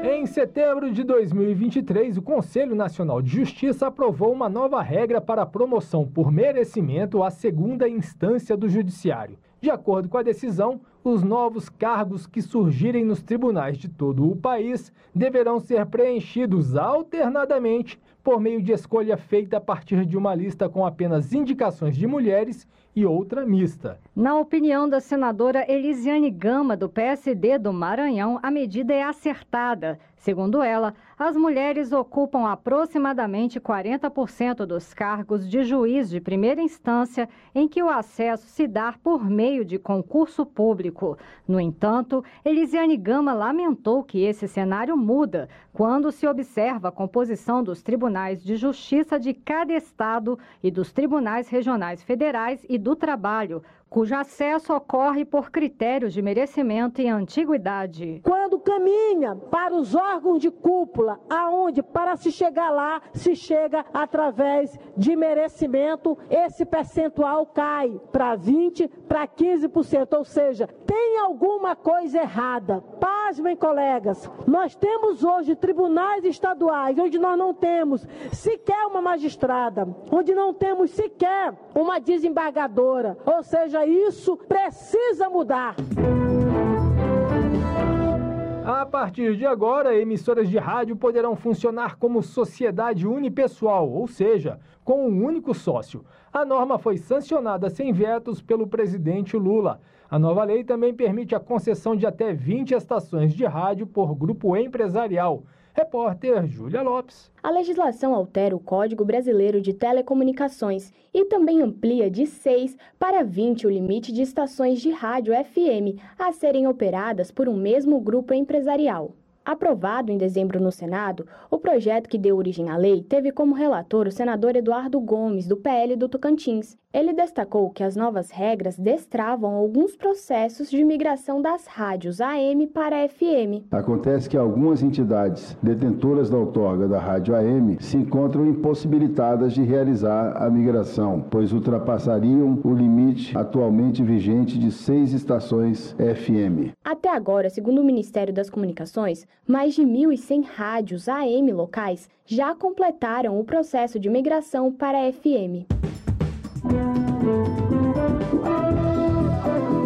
[SPEAKER 38] Em setembro de 2023, o Conselho Nacional de Justiça aprovou uma nova regra para a promoção por merecimento à segunda instância do Judiciário. De acordo com a decisão, os novos cargos que surgirem nos tribunais de todo o país deverão ser preenchidos alternadamente por meio de escolha feita a partir de uma lista com apenas indicações de mulheres e outra mista.
[SPEAKER 31] Na opinião da senadora Elisiane Gama, do PSD do Maranhão, a medida é acertada. Segundo ela, as mulheres ocupam aproximadamente 40% dos cargos de juiz de primeira instância em que o acesso se dá por meio de concurso público. No entanto, Elisiane Gama lamentou que esse cenário muda quando se observa a composição dos tribunais de justiça de cada estado e dos tribunais regionais federais e do trabalho, cujo acesso ocorre por critérios de merecimento e antiguidade.
[SPEAKER 39] Quando caminha para os órgãos de cúpula, aonde para se chegar lá se chega através de merecimento, esse percentual cai para 20, para 15%, ou seja, tem alguma coisa errada. Pasmem, colegas, nós temos hoje tribunais estaduais onde nós não temos sequer uma magistrada, onde não temos sequer uma desembargadora, ou seja, isso precisa mudar.
[SPEAKER 38] A partir de agora, emissoras de rádio poderão funcionar como sociedade unipessoal, ou seja, com um único sócio. A norma foi sancionada sem vetos pelo presidente Lula. A nova lei também permite a concessão de até 20 estações de rádio por grupo empresarial. Repórter Júlia Lopes.
[SPEAKER 40] A legislação altera o Código Brasileiro de Telecomunicações e também amplia de 6 para 20 o limite de estações de rádio FM a serem operadas por um mesmo grupo empresarial. Aprovado em dezembro no Senado, o projeto que deu origem à lei teve como relator o senador Eduardo Gomes, do PL do Tocantins. Ele destacou que as novas regras destravam alguns processos de migração das rádios AM para FM.
[SPEAKER 41] Acontece que algumas entidades detentoras da outorga da rádio AM se encontram impossibilitadas de realizar a migração, pois ultrapassariam o limite atualmente vigente de seis estações FM.
[SPEAKER 40] Até agora, segundo o Ministério das Comunicações, mais de 1.100 rádios AM locais já completaram o processo de migração para FM.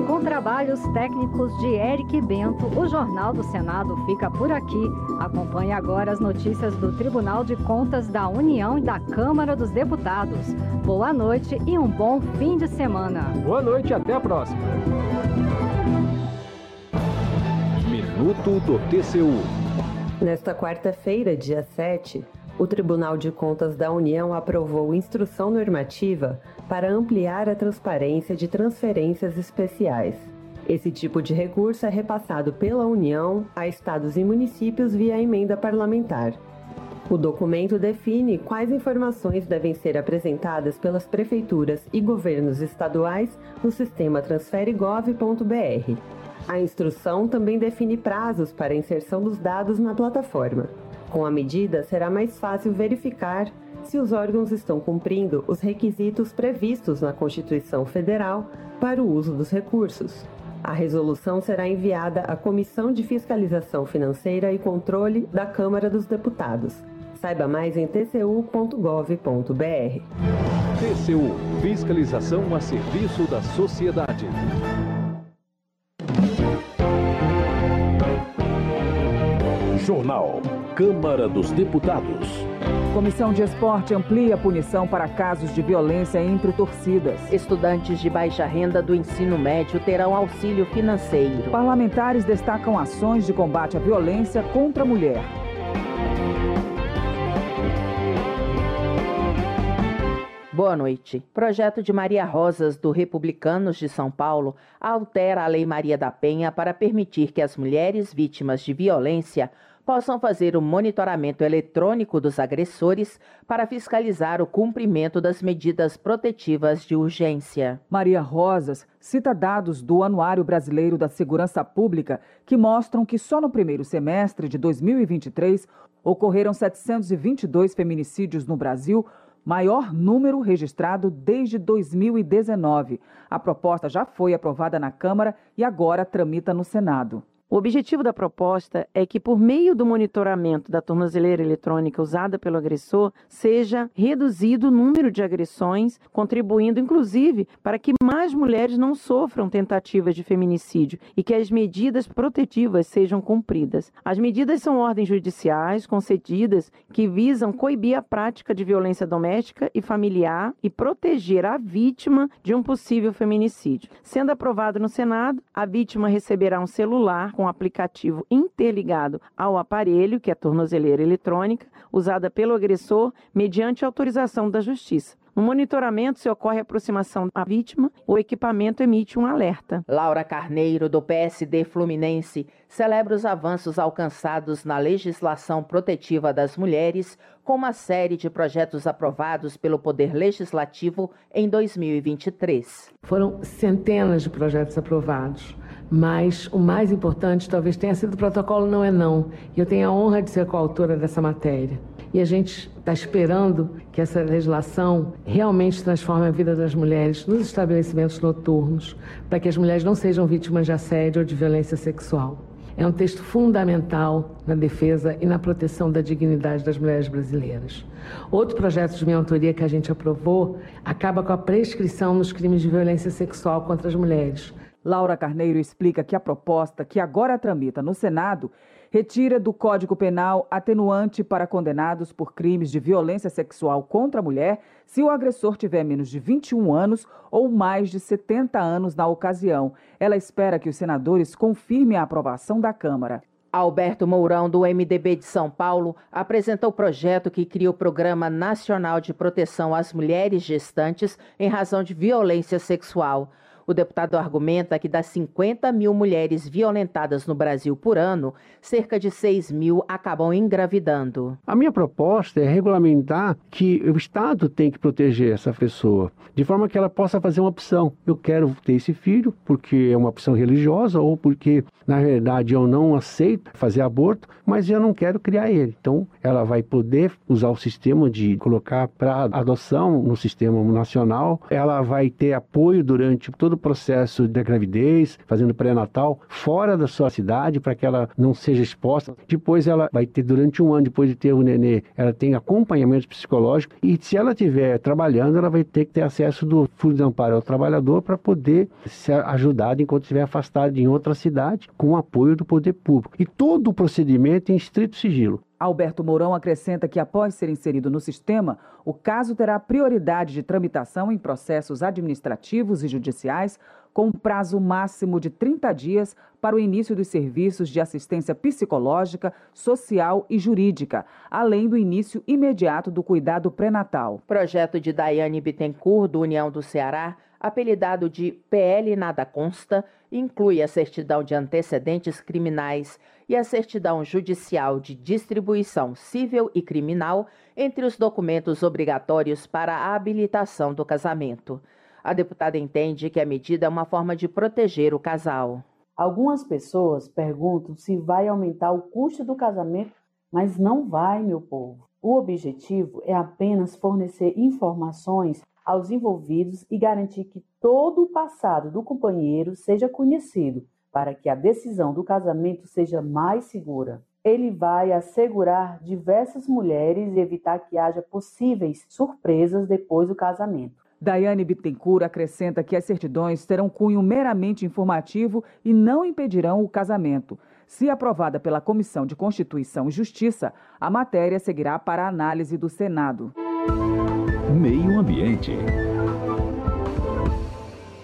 [SPEAKER 31] Com trabalhos técnicos de Eric Bento, o Jornal do Senado fica por aqui. Acompanhe agora as notícias do Tribunal de Contas da União e da Câmara dos Deputados. Boa noite e um bom fim de semana.
[SPEAKER 38] Boa noite e até a próxima.
[SPEAKER 21] Minuto do TCU.
[SPEAKER 30] Nesta quarta-feira, dia 7, o Tribunal de Contas da União aprovou instrução normativa para ampliar a transparência de transferências especiais. Esse tipo de recurso é repassado pela União a estados e municípios via emenda parlamentar. O documento define quais informações devem ser apresentadas pelas prefeituras e governos estaduais no sistema transferegov.br. A instrução também define prazos para a inserção dos dados na plataforma. Com a medida, será mais fácil verificar se os órgãos estão cumprindo os requisitos previstos na Constituição Federal para o uso dos recursos. A resolução será enviada à Comissão de Fiscalização Financeira e Controle da Câmara dos Deputados. Saiba mais em tcu.gov.br.
[SPEAKER 21] TCU Fiscalização a serviço da sociedade. Jornal Câmara dos Deputados.
[SPEAKER 42] Comissão de Esporte amplia a punição para casos de violência entre torcidas.
[SPEAKER 43] Estudantes de baixa renda do ensino médio terão auxílio financeiro.
[SPEAKER 42] Parlamentares destacam ações de combate à violência contra a mulher.
[SPEAKER 43] Boa noite. Projeto de Maria Rosas, do Republicanos de São Paulo, altera a Lei Maria da Penha para permitir que as mulheres vítimas de violência possam fazer o monitoramento eletrônico dos agressores para fiscalizar o cumprimento das medidas protetivas de urgência.
[SPEAKER 42] Maria Rosas cita dados do Anuário Brasileiro da Segurança Pública que mostram que só no primeiro semestre de 2023 ocorreram 722 feminicídios no Brasil maior número registrado desde 2019. A proposta já foi aprovada na Câmara e agora tramita no Senado.
[SPEAKER 44] O objetivo da proposta é que, por meio do monitoramento da tornozeleira eletrônica usada pelo agressor, seja reduzido o número de agressões, contribuindo inclusive para que mais mulheres não sofram tentativas de feminicídio e que as medidas protetivas sejam cumpridas. As medidas são ordens judiciais concedidas que visam coibir a prática de violência doméstica e familiar e proteger a vítima de um possível feminicídio. Sendo aprovado no Senado, a vítima receberá um celular com aplicativo interligado ao aparelho, que é a tornozeleira eletrônica, usada pelo agressor mediante autorização da Justiça. No monitoramento, se ocorre aproximação à vítima, o equipamento emite um alerta.
[SPEAKER 43] Laura Carneiro, do PSD Fluminense, celebra os avanços alcançados na legislação protetiva das mulheres com uma série de projetos aprovados pelo Poder Legislativo em 2023.
[SPEAKER 45] Foram centenas de projetos aprovados mas o mais importante talvez tenha sido o protocolo Não é Não. E eu tenho a honra de ser coautora dessa matéria. E a gente está esperando que essa legislação realmente transforme a vida das mulheres nos estabelecimentos noturnos, para que as mulheres não sejam vítimas de assédio ou de violência sexual. É um texto fundamental na defesa e na proteção da dignidade das mulheres brasileiras. Outro projeto de minha autoria que a gente aprovou acaba com a prescrição nos crimes de violência sexual contra as mulheres
[SPEAKER 42] Laura Carneiro explica que a proposta, que agora tramita no Senado, retira do Código Penal atenuante para condenados por crimes de violência sexual contra a mulher se o agressor tiver menos de 21 anos ou mais de 70 anos na ocasião. Ela espera que os senadores confirmem a aprovação da Câmara.
[SPEAKER 43] Alberto Mourão, do MDB de São Paulo, apresentou o projeto que cria o Programa Nacional de Proteção às Mulheres Gestantes em razão de violência sexual. O deputado argumenta que das 50 mil mulheres violentadas no Brasil por ano, cerca de 6 mil acabam engravidando.
[SPEAKER 46] A minha proposta é regulamentar que o Estado tem que proteger essa pessoa, de forma que ela possa fazer uma opção. Eu quero ter esse filho porque é uma opção religiosa ou porque, na verdade, eu não aceito fazer aborto, mas eu não quero criar ele. Então, ela vai poder usar o sistema de colocar para adoção no sistema nacional, ela vai ter apoio durante todo o processo da gravidez, fazendo pré-natal, fora da sua cidade, para que ela não seja exposta. Depois ela vai ter, durante um ano depois de ter o nenê, ela tem acompanhamento psicológico e se ela estiver trabalhando, ela vai ter que ter acesso do Fundo de Amparo ao Trabalhador para poder ser ajudada enquanto estiver afastada em outra cidade, com o apoio do poder público. E todo o procedimento em estrito sigilo.
[SPEAKER 42] Alberto Mourão acrescenta que, após ser inserido no sistema, o caso terá prioridade de tramitação em processos administrativos e judiciais, com um prazo máximo de 30 dias para o início dos serviços de assistência psicológica, social e jurídica, além do início imediato do cuidado pré-natal.
[SPEAKER 43] Projeto de Daiane Bittencourt, do União do Ceará, apelidado de PL Nada Consta, inclui a certidão de antecedentes criminais e a certidão judicial de distribuição civil e criminal entre os documentos obrigatórios para a habilitação do casamento. A deputada entende que a medida é uma forma de proteger o casal.
[SPEAKER 47] Algumas pessoas perguntam se vai aumentar o custo do casamento, mas não vai, meu povo. O objetivo é apenas fornecer informações aos envolvidos e garantir que todo o passado do companheiro seja conhecido, para que a decisão do casamento seja mais segura. Ele vai assegurar diversas mulheres e evitar que haja possíveis surpresas depois do casamento.
[SPEAKER 42] Daiane Bittencourt acrescenta que as certidões terão cunho meramente informativo e não impedirão o casamento. Se aprovada pela Comissão de Constituição e Justiça, a matéria seguirá para a análise do Senado.
[SPEAKER 21] Meio Ambiente.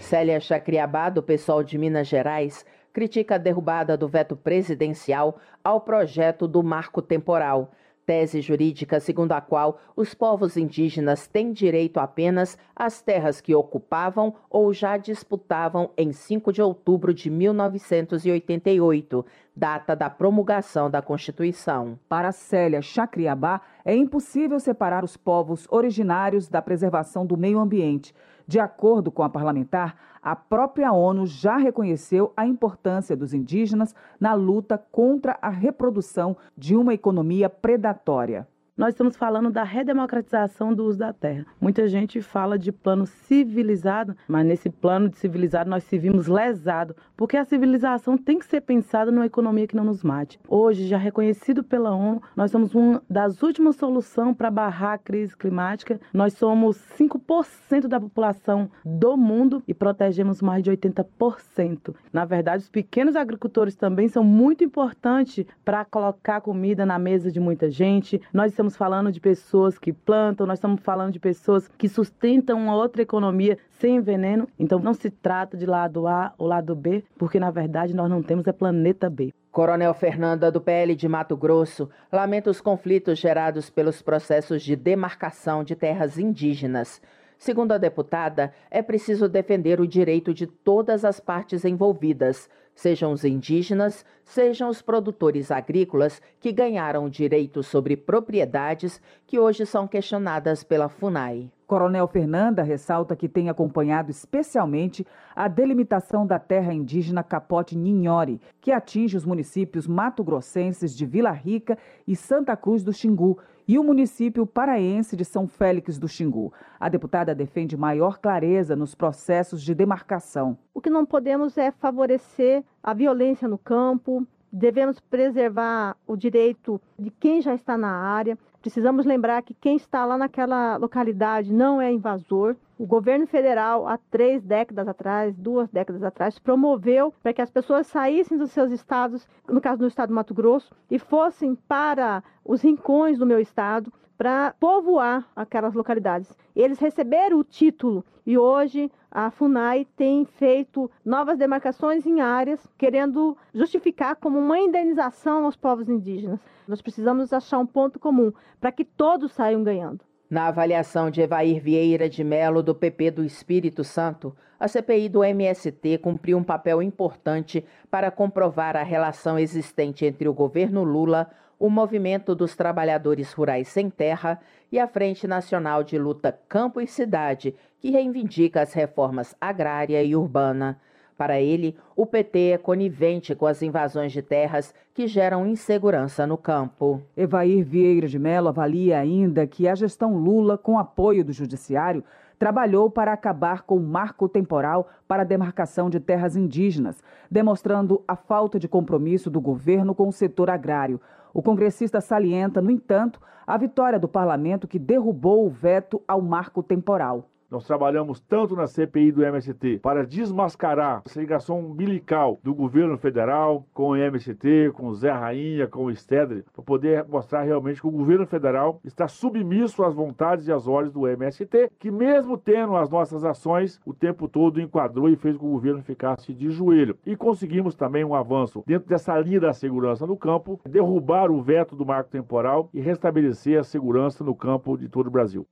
[SPEAKER 43] Célia Chacriabá, do pessoal de Minas Gerais, critica a derrubada do veto presidencial ao projeto do marco temporal tese jurídica segundo a qual os povos indígenas têm direito apenas às terras que ocupavam ou já disputavam em 5 de outubro de 1988, data da promulgação da Constituição.
[SPEAKER 42] Para Célia Chacriabá, é impossível separar os povos originários da preservação do meio ambiente. De acordo com a parlamentar, a própria ONU já reconheceu a importância dos indígenas na luta contra a reprodução de uma economia predatória.
[SPEAKER 47] Nós estamos falando da redemocratização do uso da terra. Muita gente fala de plano civilizado, mas nesse plano de civilizado nós se vimos lesado, porque a civilização tem que ser pensada numa economia que não nos mate. Hoje, já reconhecido pela ONU, nós somos uma das últimas soluções para barrar a crise climática. Nós somos 5% da população do mundo e protegemos mais de 80%. Na verdade, os pequenos agricultores também são muito importantes para colocar comida na mesa de muita gente. Nós estamos falando de pessoas que plantam, nós estamos falando de pessoas que sustentam uma outra economia sem veneno. Então não se trata de lado A ou lado B, porque na verdade nós não temos é planeta B.
[SPEAKER 43] Coronel Fernanda, do PL de Mato Grosso, lamenta os conflitos gerados pelos processos de demarcação de terras indígenas. Segundo a deputada, é preciso defender o direito de todas as partes envolvidas, sejam os indígenas, sejam os produtores agrícolas que ganharam direitos sobre propriedades que hoje são questionadas pela FUNAI.
[SPEAKER 42] Coronel Fernanda ressalta que tem acompanhado especialmente a delimitação da terra indígena Capote Ninhori, que atinge os municípios mato-grossenses de Vila Rica e Santa Cruz do Xingu e o município paraense de São Félix do Xingu. A deputada defende maior clareza nos processos de demarcação.
[SPEAKER 48] O que não podemos é favorecer a violência no campo, devemos preservar o direito de quem já está na área. Precisamos lembrar que quem está lá naquela localidade não é invasor. O governo federal, há três décadas atrás, duas décadas atrás, promoveu para que as pessoas saíssem dos seus estados, no caso do estado do Mato Grosso, e fossem para os rincões do meu estado para povoar aquelas localidades. Eles receberam o título e hoje a FUNAI tem feito novas demarcações em áreas, querendo justificar como uma indenização aos povos indígenas. Nós precisamos achar um ponto comum para que todos saiam ganhando.
[SPEAKER 43] Na avaliação de Evair Vieira de Melo, do PP do Espírito Santo, a CPI do MST cumpriu um papel importante para comprovar a relação existente entre o governo Lula, o Movimento dos Trabalhadores Rurais Sem Terra e a Frente Nacional de Luta Campo e Cidade, que reivindica as reformas agrária e urbana. Para ele, o PT é conivente com as invasões de terras que geram insegurança no campo.
[SPEAKER 42] Evair Vieira de Mello avalia ainda que a gestão Lula, com apoio do Judiciário, trabalhou para acabar com o marco temporal para a demarcação de terras indígenas, demonstrando a falta de compromisso do governo com o setor agrário. O congressista salienta, no entanto, a vitória do parlamento que derrubou o veto ao marco temporal.
[SPEAKER 49] Nós trabalhamos tanto na CPI do MST para desmascarar essa ligação umbilical do governo federal com o MST, com o Zé Rainha, com o Stedley, para poder mostrar realmente que o governo federal está submisso às vontades e às ordens do MST, que mesmo tendo as nossas ações, o tempo todo enquadrou e fez com que o governo ficasse de joelho. E conseguimos também um avanço dentro dessa linha da segurança no campo, derrubar o veto do marco temporal e restabelecer a segurança no campo de todo o Brasil.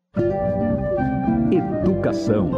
[SPEAKER 21] Educação.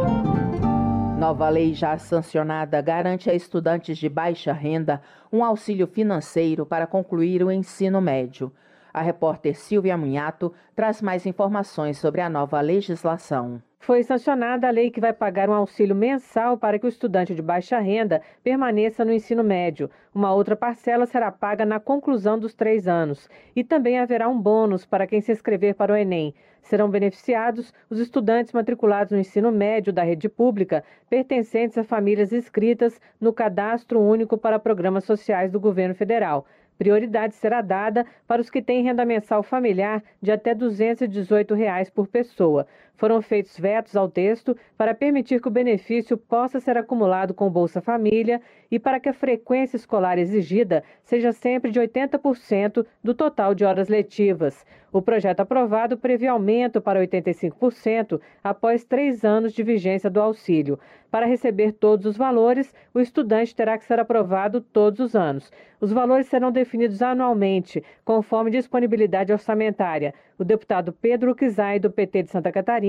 [SPEAKER 43] Nova lei já sancionada garante a estudantes de baixa renda um auxílio financeiro para concluir o ensino médio. A repórter Silvia Munhato traz mais informações sobre a nova legislação.
[SPEAKER 32] Foi sancionada a lei que vai pagar um auxílio mensal para que o estudante de baixa renda permaneça no ensino médio. Uma outra parcela será paga na conclusão dos três anos. E também haverá um bônus para quem se inscrever para o Enem. Serão beneficiados os estudantes matriculados no ensino médio da rede pública, pertencentes a famílias inscritas no Cadastro Único para Programas Sociais do Governo Federal. Prioridade será dada para os que têm renda mensal familiar de até 218 reais por pessoa. Foram feitos vetos ao texto para permitir que o benefício possa ser acumulado com Bolsa Família e para que a frequência escolar exigida seja sempre de 80% do total de horas letivas. O projeto aprovado prevê aumento para 85% após três anos de vigência do auxílio. Para receber todos os valores, o estudante terá que ser aprovado todos os anos. Os valores serão definidos anualmente, conforme disponibilidade orçamentária. O deputado Pedro Kizai, do PT de Santa Catarina,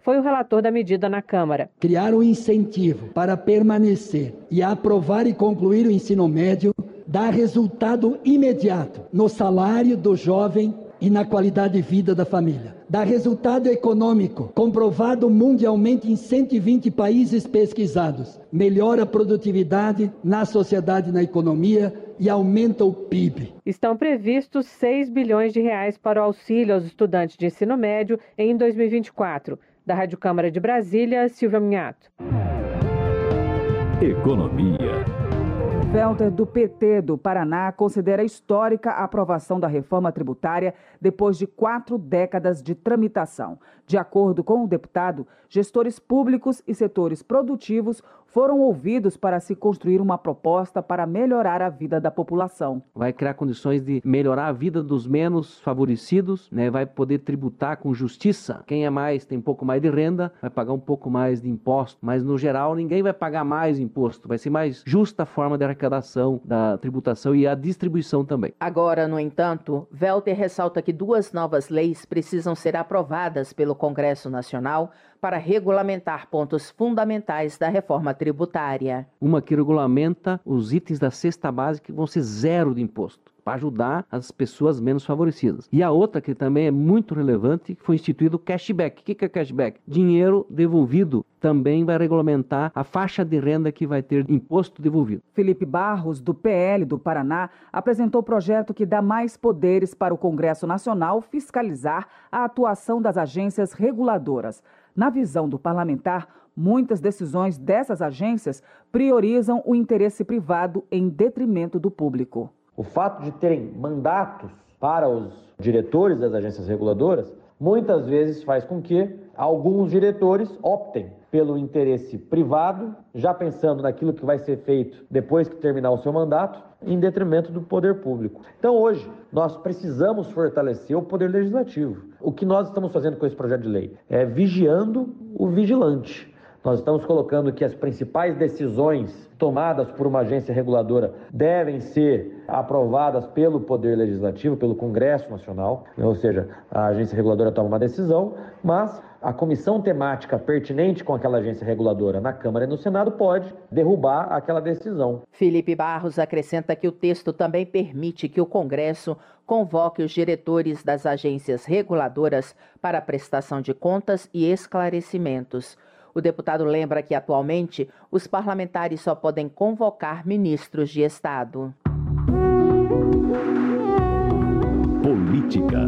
[SPEAKER 32] foi o relator da medida na Câmara.
[SPEAKER 50] Criar um incentivo para permanecer e aprovar e concluir o ensino médio dá resultado imediato no salário do jovem e na qualidade de vida da família. Dá resultado econômico, comprovado mundialmente em 120 países pesquisados. Melhora a produtividade na sociedade e na economia e aumenta o PIB.
[SPEAKER 32] Estão previstos 6 bilhões de reais para o auxílio aos estudantes de ensino médio em 2024. Da Rádio Câmara de Brasília, Silvia Minhato.
[SPEAKER 21] Economia.
[SPEAKER 42] Felder, do PT do Paraná, considera histórica a aprovação da reforma tributária depois de quatro décadas de tramitação. De acordo com o deputado, gestores públicos e setores produtivos foram ouvidos para se construir uma proposta para melhorar a vida da população.
[SPEAKER 51] Vai criar condições de melhorar a vida dos menos favorecidos, né? vai poder tributar com justiça. Quem é mais, tem um pouco mais de renda, vai pagar um pouco mais de imposto, mas no geral ninguém vai pagar mais imposto. Vai ser mais justa a forma de arrecadação da tributação e a distribuição também.
[SPEAKER 43] Agora, no entanto, Velter ressalta que duas novas leis precisam ser aprovadas pelo Congresso Nacional para regulamentar pontos fundamentais da reforma tributária.
[SPEAKER 51] Uma que regulamenta os itens da cesta básica que vão ser zero de imposto para ajudar as pessoas menos favorecidas. E a outra que também é muito relevante, foi instituído o cashback. O que é cashback? Dinheiro devolvido também vai regulamentar a faixa de renda que vai ter imposto devolvido.
[SPEAKER 42] Felipe Barros, do PL do Paraná, apresentou o projeto que dá mais poderes para o Congresso Nacional fiscalizar a atuação das agências reguladoras. Na visão do parlamentar, muitas decisões dessas agências priorizam o interesse privado em detrimento do público.
[SPEAKER 52] O fato de terem mandatos para os diretores das agências reguladoras muitas vezes faz com que alguns diretores optem pelo interesse privado, já pensando naquilo que vai ser feito depois que terminar o seu mandato, em detrimento do poder público. Então, hoje, nós precisamos fortalecer o poder legislativo. O que nós estamos fazendo com esse projeto de lei é vigiando o vigilante. Nós estamos colocando que as principais decisões tomadas por uma agência reguladora devem ser aprovadas pelo Poder Legislativo, pelo Congresso Nacional, ou seja, a agência reguladora toma uma decisão, mas a comissão temática pertinente com aquela agência reguladora na Câmara e no Senado pode derrubar aquela decisão.
[SPEAKER 43] Felipe Barros acrescenta que o texto também permite que o Congresso convoque os diretores das agências reguladoras para prestação de contas e esclarecimentos. O deputado lembra que, atualmente, os parlamentares só podem convocar ministros de Estado.
[SPEAKER 21] Política.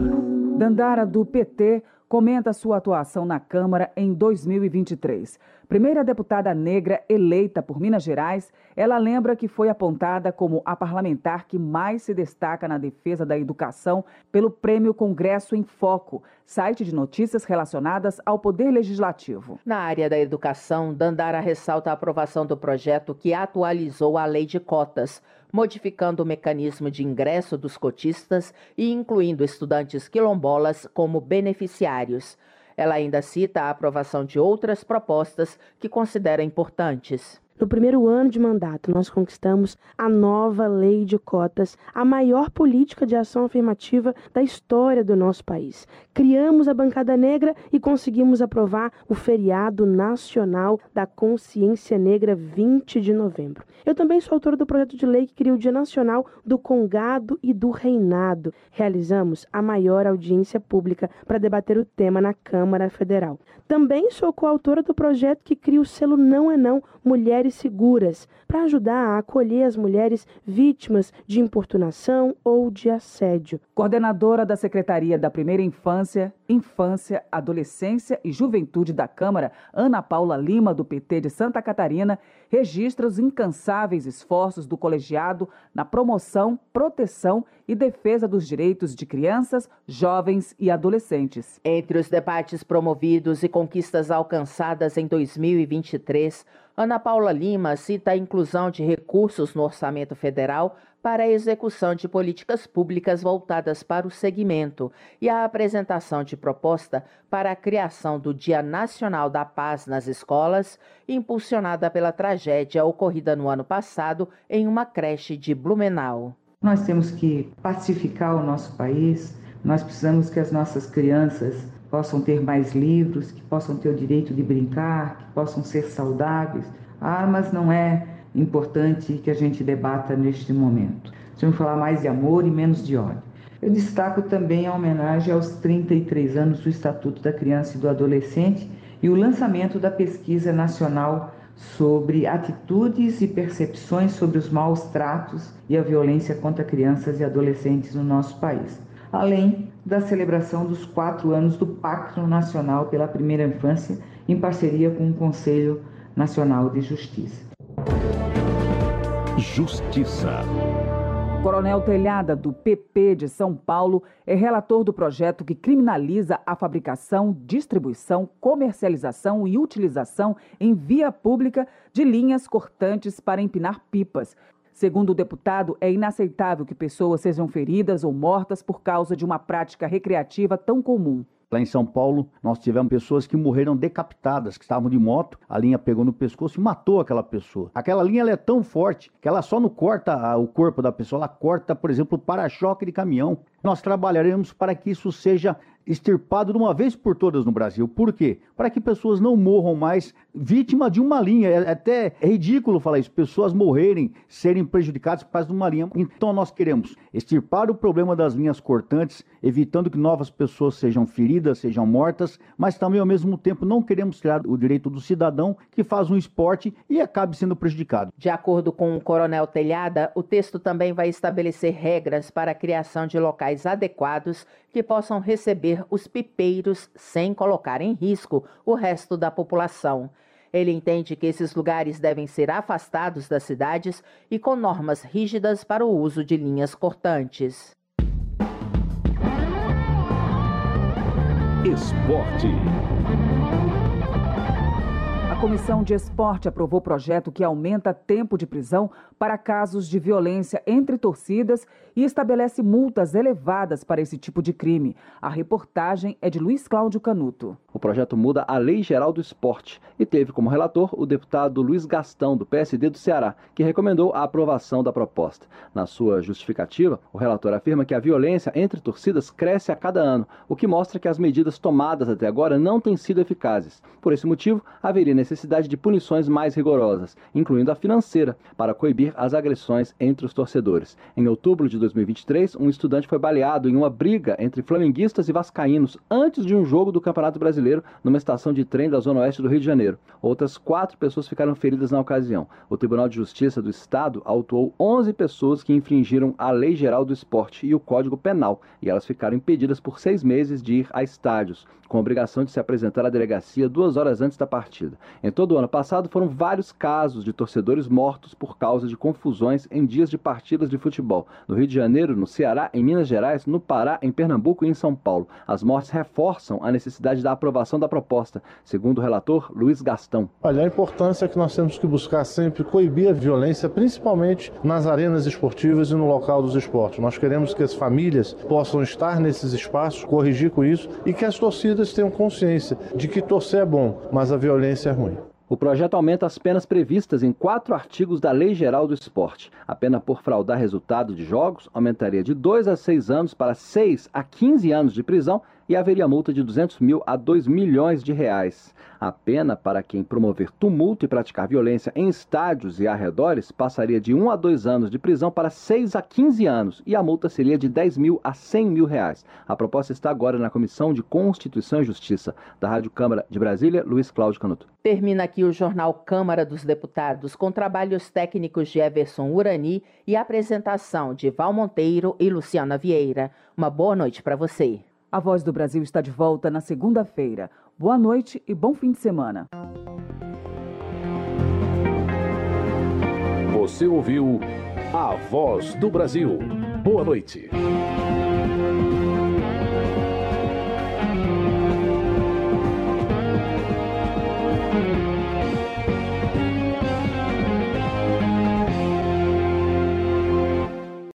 [SPEAKER 42] Dandara, do PT, comenta sua atuação na Câmara em 2023. Primeira deputada negra eleita por Minas Gerais, ela lembra que foi apontada como a parlamentar que mais se destaca na defesa da educação pelo Prêmio Congresso em Foco, site de notícias relacionadas ao Poder Legislativo.
[SPEAKER 43] Na área da educação, Dandara ressalta a aprovação do projeto que atualizou a lei de cotas, modificando o mecanismo de ingresso dos cotistas e incluindo estudantes quilombolas como beneficiários. Ela ainda cita a aprovação de outras propostas que considera importantes.
[SPEAKER 53] No primeiro ano de mandato, nós conquistamos a nova lei de cotas, a maior política de ação afirmativa da história do nosso país. Criamos a bancada negra e conseguimos aprovar o feriado nacional da consciência negra 20 de novembro. Eu também sou autora do projeto de lei que cria o Dia Nacional do Congado e do Reinado. Realizamos a maior audiência pública para debater o tema na Câmara Federal. Também sou coautora do projeto que cria o selo Não é Não Mulheres Seguras, para ajudar a acolher as mulheres vítimas de importunação ou de assédio.
[SPEAKER 42] Coordenadora da Secretaria da Primeira Infância, Infância, Adolescência e Juventude da Câmara, Ana Paula Lima, do PT de Santa Catarina, registra os incansáveis esforços do colegiado na promoção, proteção e defesa dos direitos de crianças, jovens e adolescentes.
[SPEAKER 43] Entre os debates promovidos e conquistas alcançadas em 2023, Ana Paula Lima cita a inclusão de recursos no orçamento federal para a execução de políticas públicas voltadas para o segmento e a apresentação de proposta para a criação do Dia Nacional da Paz nas escolas, impulsionada pela tragédia ocorrida no ano passado em uma creche de Blumenau.
[SPEAKER 30] Nós temos que pacificar o nosso país, nós precisamos que as nossas crianças possam ter mais livros, que possam ter o direito de brincar, que possam ser saudáveis. Armas não é importante que a gente debata neste momento. Vamos falar mais de amor e menos de ódio. Eu destaco também a homenagem aos 33 anos do Estatuto da Criança e do Adolescente e o lançamento da pesquisa nacional sobre atitudes e percepções sobre os maus tratos e a violência contra crianças e adolescentes no nosso país, além da celebração dos quatro anos do Pacto Nacional pela Primeira Infância, em parceria com o Conselho Nacional de Justiça.
[SPEAKER 54] Justiça.
[SPEAKER 42] Coronel Telhada, do PP de São Paulo, é relator do projeto que criminaliza a fabricação, distribuição, comercialização e utilização em via pública de linhas cortantes para empinar pipas. Segundo o deputado, é inaceitável que pessoas sejam feridas ou mortas por causa de uma prática recreativa tão comum.
[SPEAKER 52] Lá em São Paulo, nós tivemos pessoas que morreram decapitadas, que estavam de moto, a linha pegou no pescoço e matou aquela pessoa. Aquela linha é tão forte que ela só não corta o corpo da pessoa, ela corta, por exemplo, o para-choque de caminhão. Nós trabalharemos para que isso seja extirpado de uma vez por todas no Brasil. Por quê? Para que pessoas não morram mais vítima de uma linha. É até ridículo falar isso, pessoas morrerem, serem prejudicadas por causa de uma linha. Então nós queremos extirpar o problema das linhas cortantes, evitando que novas pessoas sejam feridas, sejam mortas, mas também ao mesmo tempo não queremos tirar o direito do cidadão que faz um esporte e acabe sendo prejudicado.
[SPEAKER 43] De acordo com o Coronel Telhada, o texto também vai estabelecer regras para a criação de locais adequados que possam receber os pipeiros sem colocar em risco o resto da população. Ele entende que esses lugares devem ser afastados das cidades e com normas rígidas para o uso de linhas cortantes.
[SPEAKER 54] Esporte.
[SPEAKER 42] Comissão de Esporte aprovou projeto que aumenta tempo de prisão para casos de violência entre torcidas e estabelece multas elevadas para esse tipo de crime. A reportagem é de Luiz Cláudio Canuto.
[SPEAKER 55] O projeto muda a Lei Geral do Esporte e teve como relator o deputado Luiz Gastão, do PSD do Ceará, que recomendou a aprovação da proposta. Na sua justificativa, o relator afirma que a violência entre torcidas cresce a cada ano, o que mostra que as medidas tomadas até agora não têm sido eficazes. Por esse motivo, haveria necessidade de punições mais rigorosas, incluindo a financeira, para coibir as agressões entre os torcedores. Em outubro de 2023, um estudante foi baleado em uma briga entre flamenguistas e vascaínos antes de um jogo do Campeonato Brasileiro numa estação de trem da zona oeste do Rio de Janeiro. Outras quatro pessoas ficaram feridas na ocasião. O Tribunal de Justiça do Estado autuou 11 pessoas que infringiram a Lei Geral do Esporte e o Código Penal, e elas ficaram impedidas por seis meses de ir a estádios, com a obrigação de se apresentar à delegacia duas horas antes da partida. Em todo o ano passado, foram vários casos de torcedores mortos por causa de confusões em dias de partidas de futebol. No Rio de Janeiro, no Ceará, em Minas Gerais, no Pará, em Pernambuco e em São Paulo. As mortes reforçam a necessidade da aprovação da proposta, segundo o relator Luiz Gastão.
[SPEAKER 56] Olha, a importância é que nós temos que buscar sempre coibir a violência, principalmente nas arenas esportivas e no local dos esportes. Nós queremos que as famílias possam estar nesses espaços, corrigir com isso e que as torcidas tenham consciência de que torcer é bom, mas a violência é ruim.
[SPEAKER 52] O projeto aumenta as penas previstas em quatro artigos da Lei Geral do Esporte. A pena por fraudar resultado de jogos aumentaria de 2 a 6 anos para 6 a 15 anos de prisão e haveria multa de 200 mil a 2 milhões de reais. A pena para quem promover tumulto e praticar violência em estádios e arredores passaria de 1 a 2 anos de prisão para 6 a 15 anos e a multa seria de 10 mil a 100 mil reais. A proposta está agora na Comissão de Constituição e Justiça da Rádio Câmara de Brasília, Luiz Cláudio Canuto.
[SPEAKER 43] Termina aqui o jornal Câmara dos Deputados com trabalhos técnicos de Everson Urani e apresentação de Val Monteiro e Luciana Vieira. Uma boa noite para você.
[SPEAKER 42] A Voz do Brasil está de volta na segunda-feira. Boa noite e bom fim de semana.
[SPEAKER 54] Você ouviu A Voz do Brasil. Boa noite.